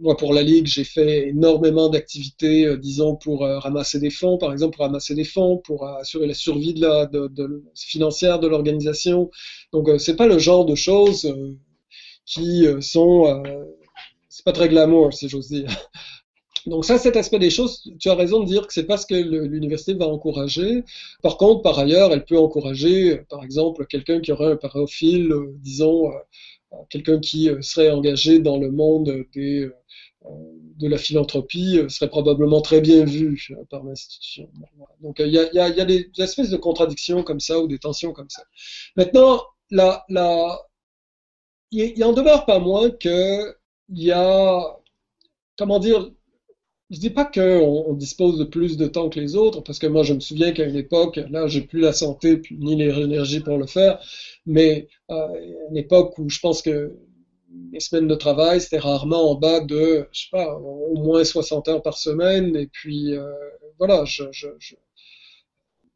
moi, pour la Ligue, j'ai fait énormément d'activités, disons, pour ramasser des fonds, par exemple, pour ramasser des fonds, pour assurer la survie de la, financière de l'organisation. Donc, c'est pas le genre de choses qui sont c'est pas très glamour, si j'ose dire. [laughs] Donc ça, cet aspect des choses, tu as raison de dire que c'est pas ce que l'université va encourager. Par contre, par ailleurs, elle peut encourager, par exemple, quelqu'un qui aurait un profil, euh, disons, euh, quelqu'un qui euh, serait engagé dans le monde des, de la philanthropie serait probablement très bien vu par l'institution. Donc il y a, y, a, des espèces de contradictions comme ça ou des tensions comme ça. Maintenant, la, la, il en demeure pas moins que il y a, comment dire, je dis pas qu'on on dispose de plus de temps que les autres, parce que moi je me souviens qu'à une époque, là j'ai plus la santé ni l'énergie pour le faire, mais euh, une époque où je pense que les semaines de travail c'était rarement en bas de, je sais pas, au moins 60 heures par semaine, et puis euh, voilà, je, je, je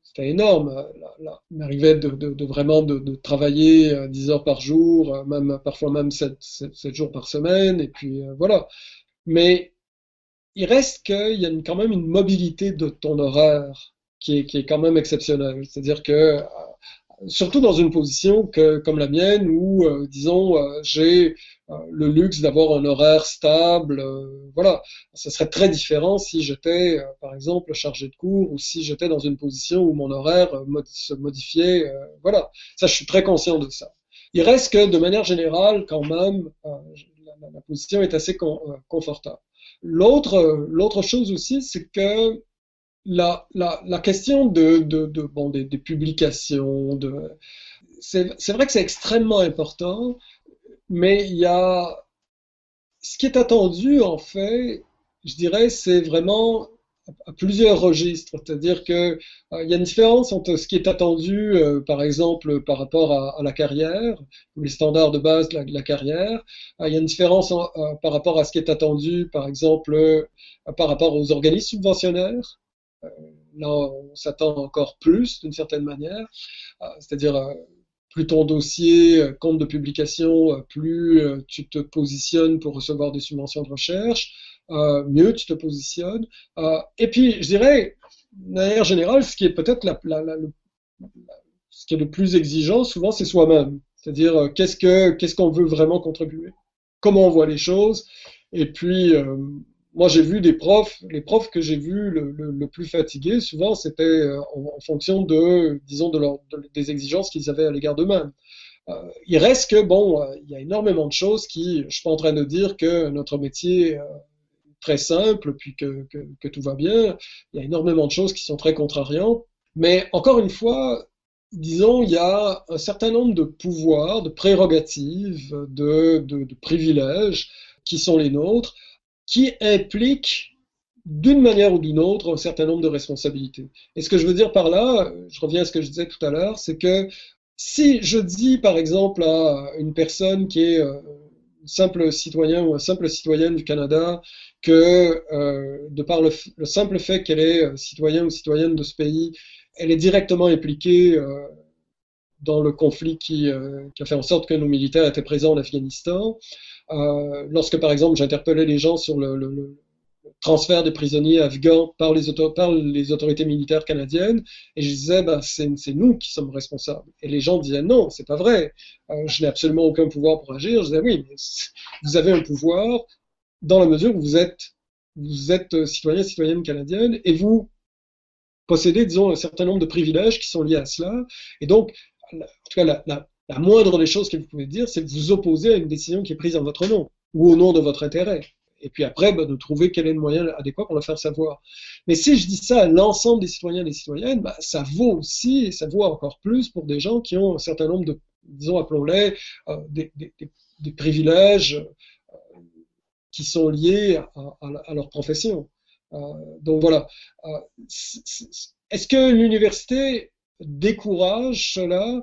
c'était énorme. Là, Il m'arrivait de, de, de, vraiment de, de, travailler 10 euh, heures par jour, euh, même parfois même 7, 7, jours par semaine, et puis euh, voilà. Mais il reste qu'il y a quand même une mobilité de ton horaire qui est, quand même exceptionnelle. C'est-à-dire que surtout dans une position comme la mienne où, euh, disons, euh, j'ai euh, le luxe d'avoir un horaire stable. voilà, ce serait très différent si j'étais, par exemple, chargé de cours ou si j'étais dans une position où mon horaire se modifiait. voilà, ça, je suis très conscient de ça. Il reste que, de manière générale, quand même, la, position est assez confortable. L'autre, l'autre chose aussi, c'est que la, la, la, question de, de, bon, des, des, publications, de, c'est vrai que c'est extrêmement important, mais il y a ce qui est attendu en fait, je dirais, c'est vraiment à plusieurs registres, c'est-à-dire que euh, y a une différence entre ce qui est attendu, euh, par exemple, par rapport à, la carrière, ou les standards de base de la, carrière. Euh, il y a une différence par rapport à ce qui est attendu, par exemple, par rapport aux organismes subventionnaires. Euh, là, on s'attend encore plus d'une certaine manière, euh, c'est-à-dire euh, plus ton dossier compte de publication, plus tu te positionnes pour recevoir des subventions de recherche, mieux tu te positionnes. et puis, je dirais, de manière générale, ce qui est peut-être le, ce qui est le plus exigeant, souvent, c'est soi-même. C'est-à-dire, qu'est-ce que qu'est-ce qu'on veut vraiment contribuer, comment on voit les choses, et puis moi, j'ai vu des profs, les profs que j'ai vus le, plus fatigués, souvent, c'était euh, en, fonction de, disons, de leur, des exigences qu'ils avaient à l'égard d'eux-mêmes. Euh, il reste que, bon, euh, il y a énormément de choses qui, je suis pas en train de dire que notre métier est très simple, puis que, que, tout va bien. Il y a énormément de choses qui sont très contrariantes. Mais encore une fois, disons, il y a un certain nombre de pouvoirs, de prérogatives, de, de privilèges qui sont les nôtres qui implique d'une manière ou d'une autre un certain nombre de responsabilités. Et ce que je veux dire par là, je reviens à ce que je disais tout à l'heure, c'est que si je dis par exemple à une personne qui est euh, simple citoyen ou un simple citoyenne du Canada que euh, de par le, simple fait qu'elle est euh, citoyen ou citoyenne de ce pays, elle est directement impliquée dans le conflit qui, a fait en sorte que nos militaires étaient présents en Afghanistan, euh, lorsque, par exemple, j'interpellais les gens sur le, transfert des prisonniers afghans par les, autorités militaires canadiennes, et je disais, bah, c'est nous qui sommes responsables. Et les gens disaient, non, c'est pas vrai, euh, je n'ai absolument aucun pouvoir pour agir. Je disais, oui, mais vous avez un pouvoir dans la mesure où vous êtes, vous êtes citoyen, citoyenne canadienne, et vous possédez, disons, un certain nombre de privilèges qui sont liés à cela. Et donc, en tout cas, la, la moindre des choses que vous pouvez dire, c'est de vous opposer à une décision qui est prise en votre nom ou au nom de votre intérêt. Et puis après, bah, de trouver quel est le moyen adéquat pour le faire savoir. Mais si je dis ça à l'ensemble des citoyens et des citoyennes, bah, ça vaut aussi, et ça vaut encore plus pour des gens qui ont un certain nombre de, disons, appelons-les, euh, des, privilèges euh, qui sont liés à, leur profession. donc voilà. Est-ce que l'université décourage cela?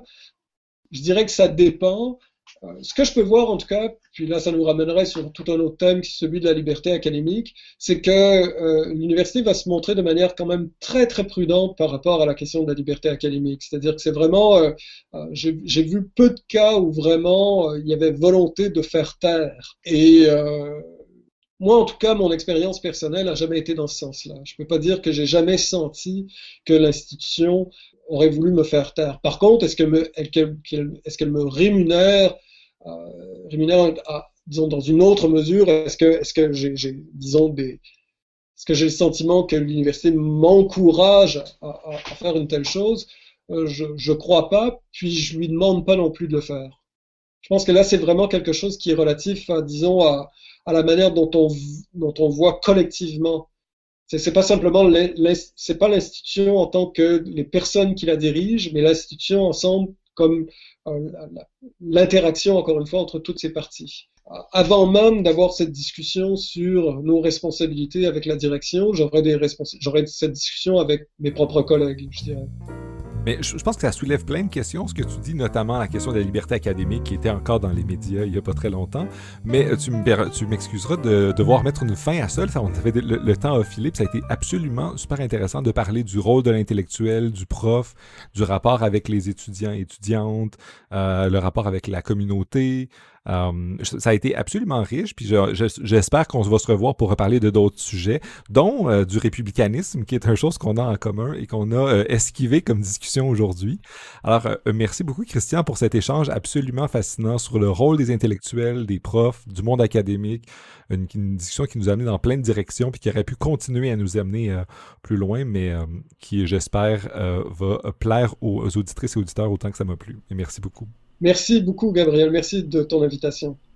Je dirais que ça dépend. Euh, ce que je peux voir en tout cas, puis là ça nous ramènerait sur tout un autre thème celui de la liberté académique, c'est que euh, l'université va se montrer de manière quand même très très prudente par rapport à la question de la liberté académique. C'est-à-dire que c'est vraiment, euh, j'ai vu peu de cas où vraiment il y avait volonté de faire taire. Et moi, en tout cas, mon expérience personnelle n'a jamais été dans ce sens-là. Je ne peux pas dire que j'ai jamais senti que l'institution aurait voulu me faire taire. Par contre, est-ce qu'elle me, me rémunère, euh, rémunère disons, dans une autre mesure? Est-ce que, est-ce que j'ai, disons, des, est-ce que j'ai le sentiment que l'université m'encourage à, à, faire une telle chose? Euh, Je ne crois pas, puis je lui demande pas non plus de le faire. Je pense que là, c'est vraiment quelque chose qui est relatif, à, disons, à, la manière dont on, dont on voit collectivement. C'est pas simplement c'est pas l'institution en tant que les personnes qui la dirigent, mais l'institution ensemble comme euh, l'interaction encore une fois entre toutes ces parties. Avant même d'avoir cette discussion sur nos responsabilités avec la direction, j'aurais des j'aurais cette discussion avec mes propres collègues, je dirais. Mais je, pense que ça soulève plein de questions, ce que tu dis, notamment la question de la liberté académique qui était encore dans les médias il n'y a pas très longtemps. Mais euh, tu m'excuseras de devoir mettre une fin à ça. on avait le, temps à Philippe, ça a été absolument super intéressant de parler du rôle de l'intellectuel, du prof, du rapport avec les étudiants et étudiantes, euh, le rapport avec la communauté, euh, ça a été absolument riche, puis j'espère qu'on va se revoir pour reparler de d'autres sujets, dont euh, du républicanisme, qui est une chose qu'on a en commun et qu'on a euh, esquivé comme discussion aujourd'hui. Alors, merci beaucoup, Christian, pour cet échange absolument fascinant sur le rôle des intellectuels, des profs, du monde académique, une, discussion qui nous a amené dans plein de directions, puis qui aurait pu continuer à nous amener plus loin, mais qui, j'espère, va plaire aux auditrices et auditeurs autant que ça m'a plu. Et merci beaucoup. Merci beaucoup, Gabriel. Merci de ton invitation.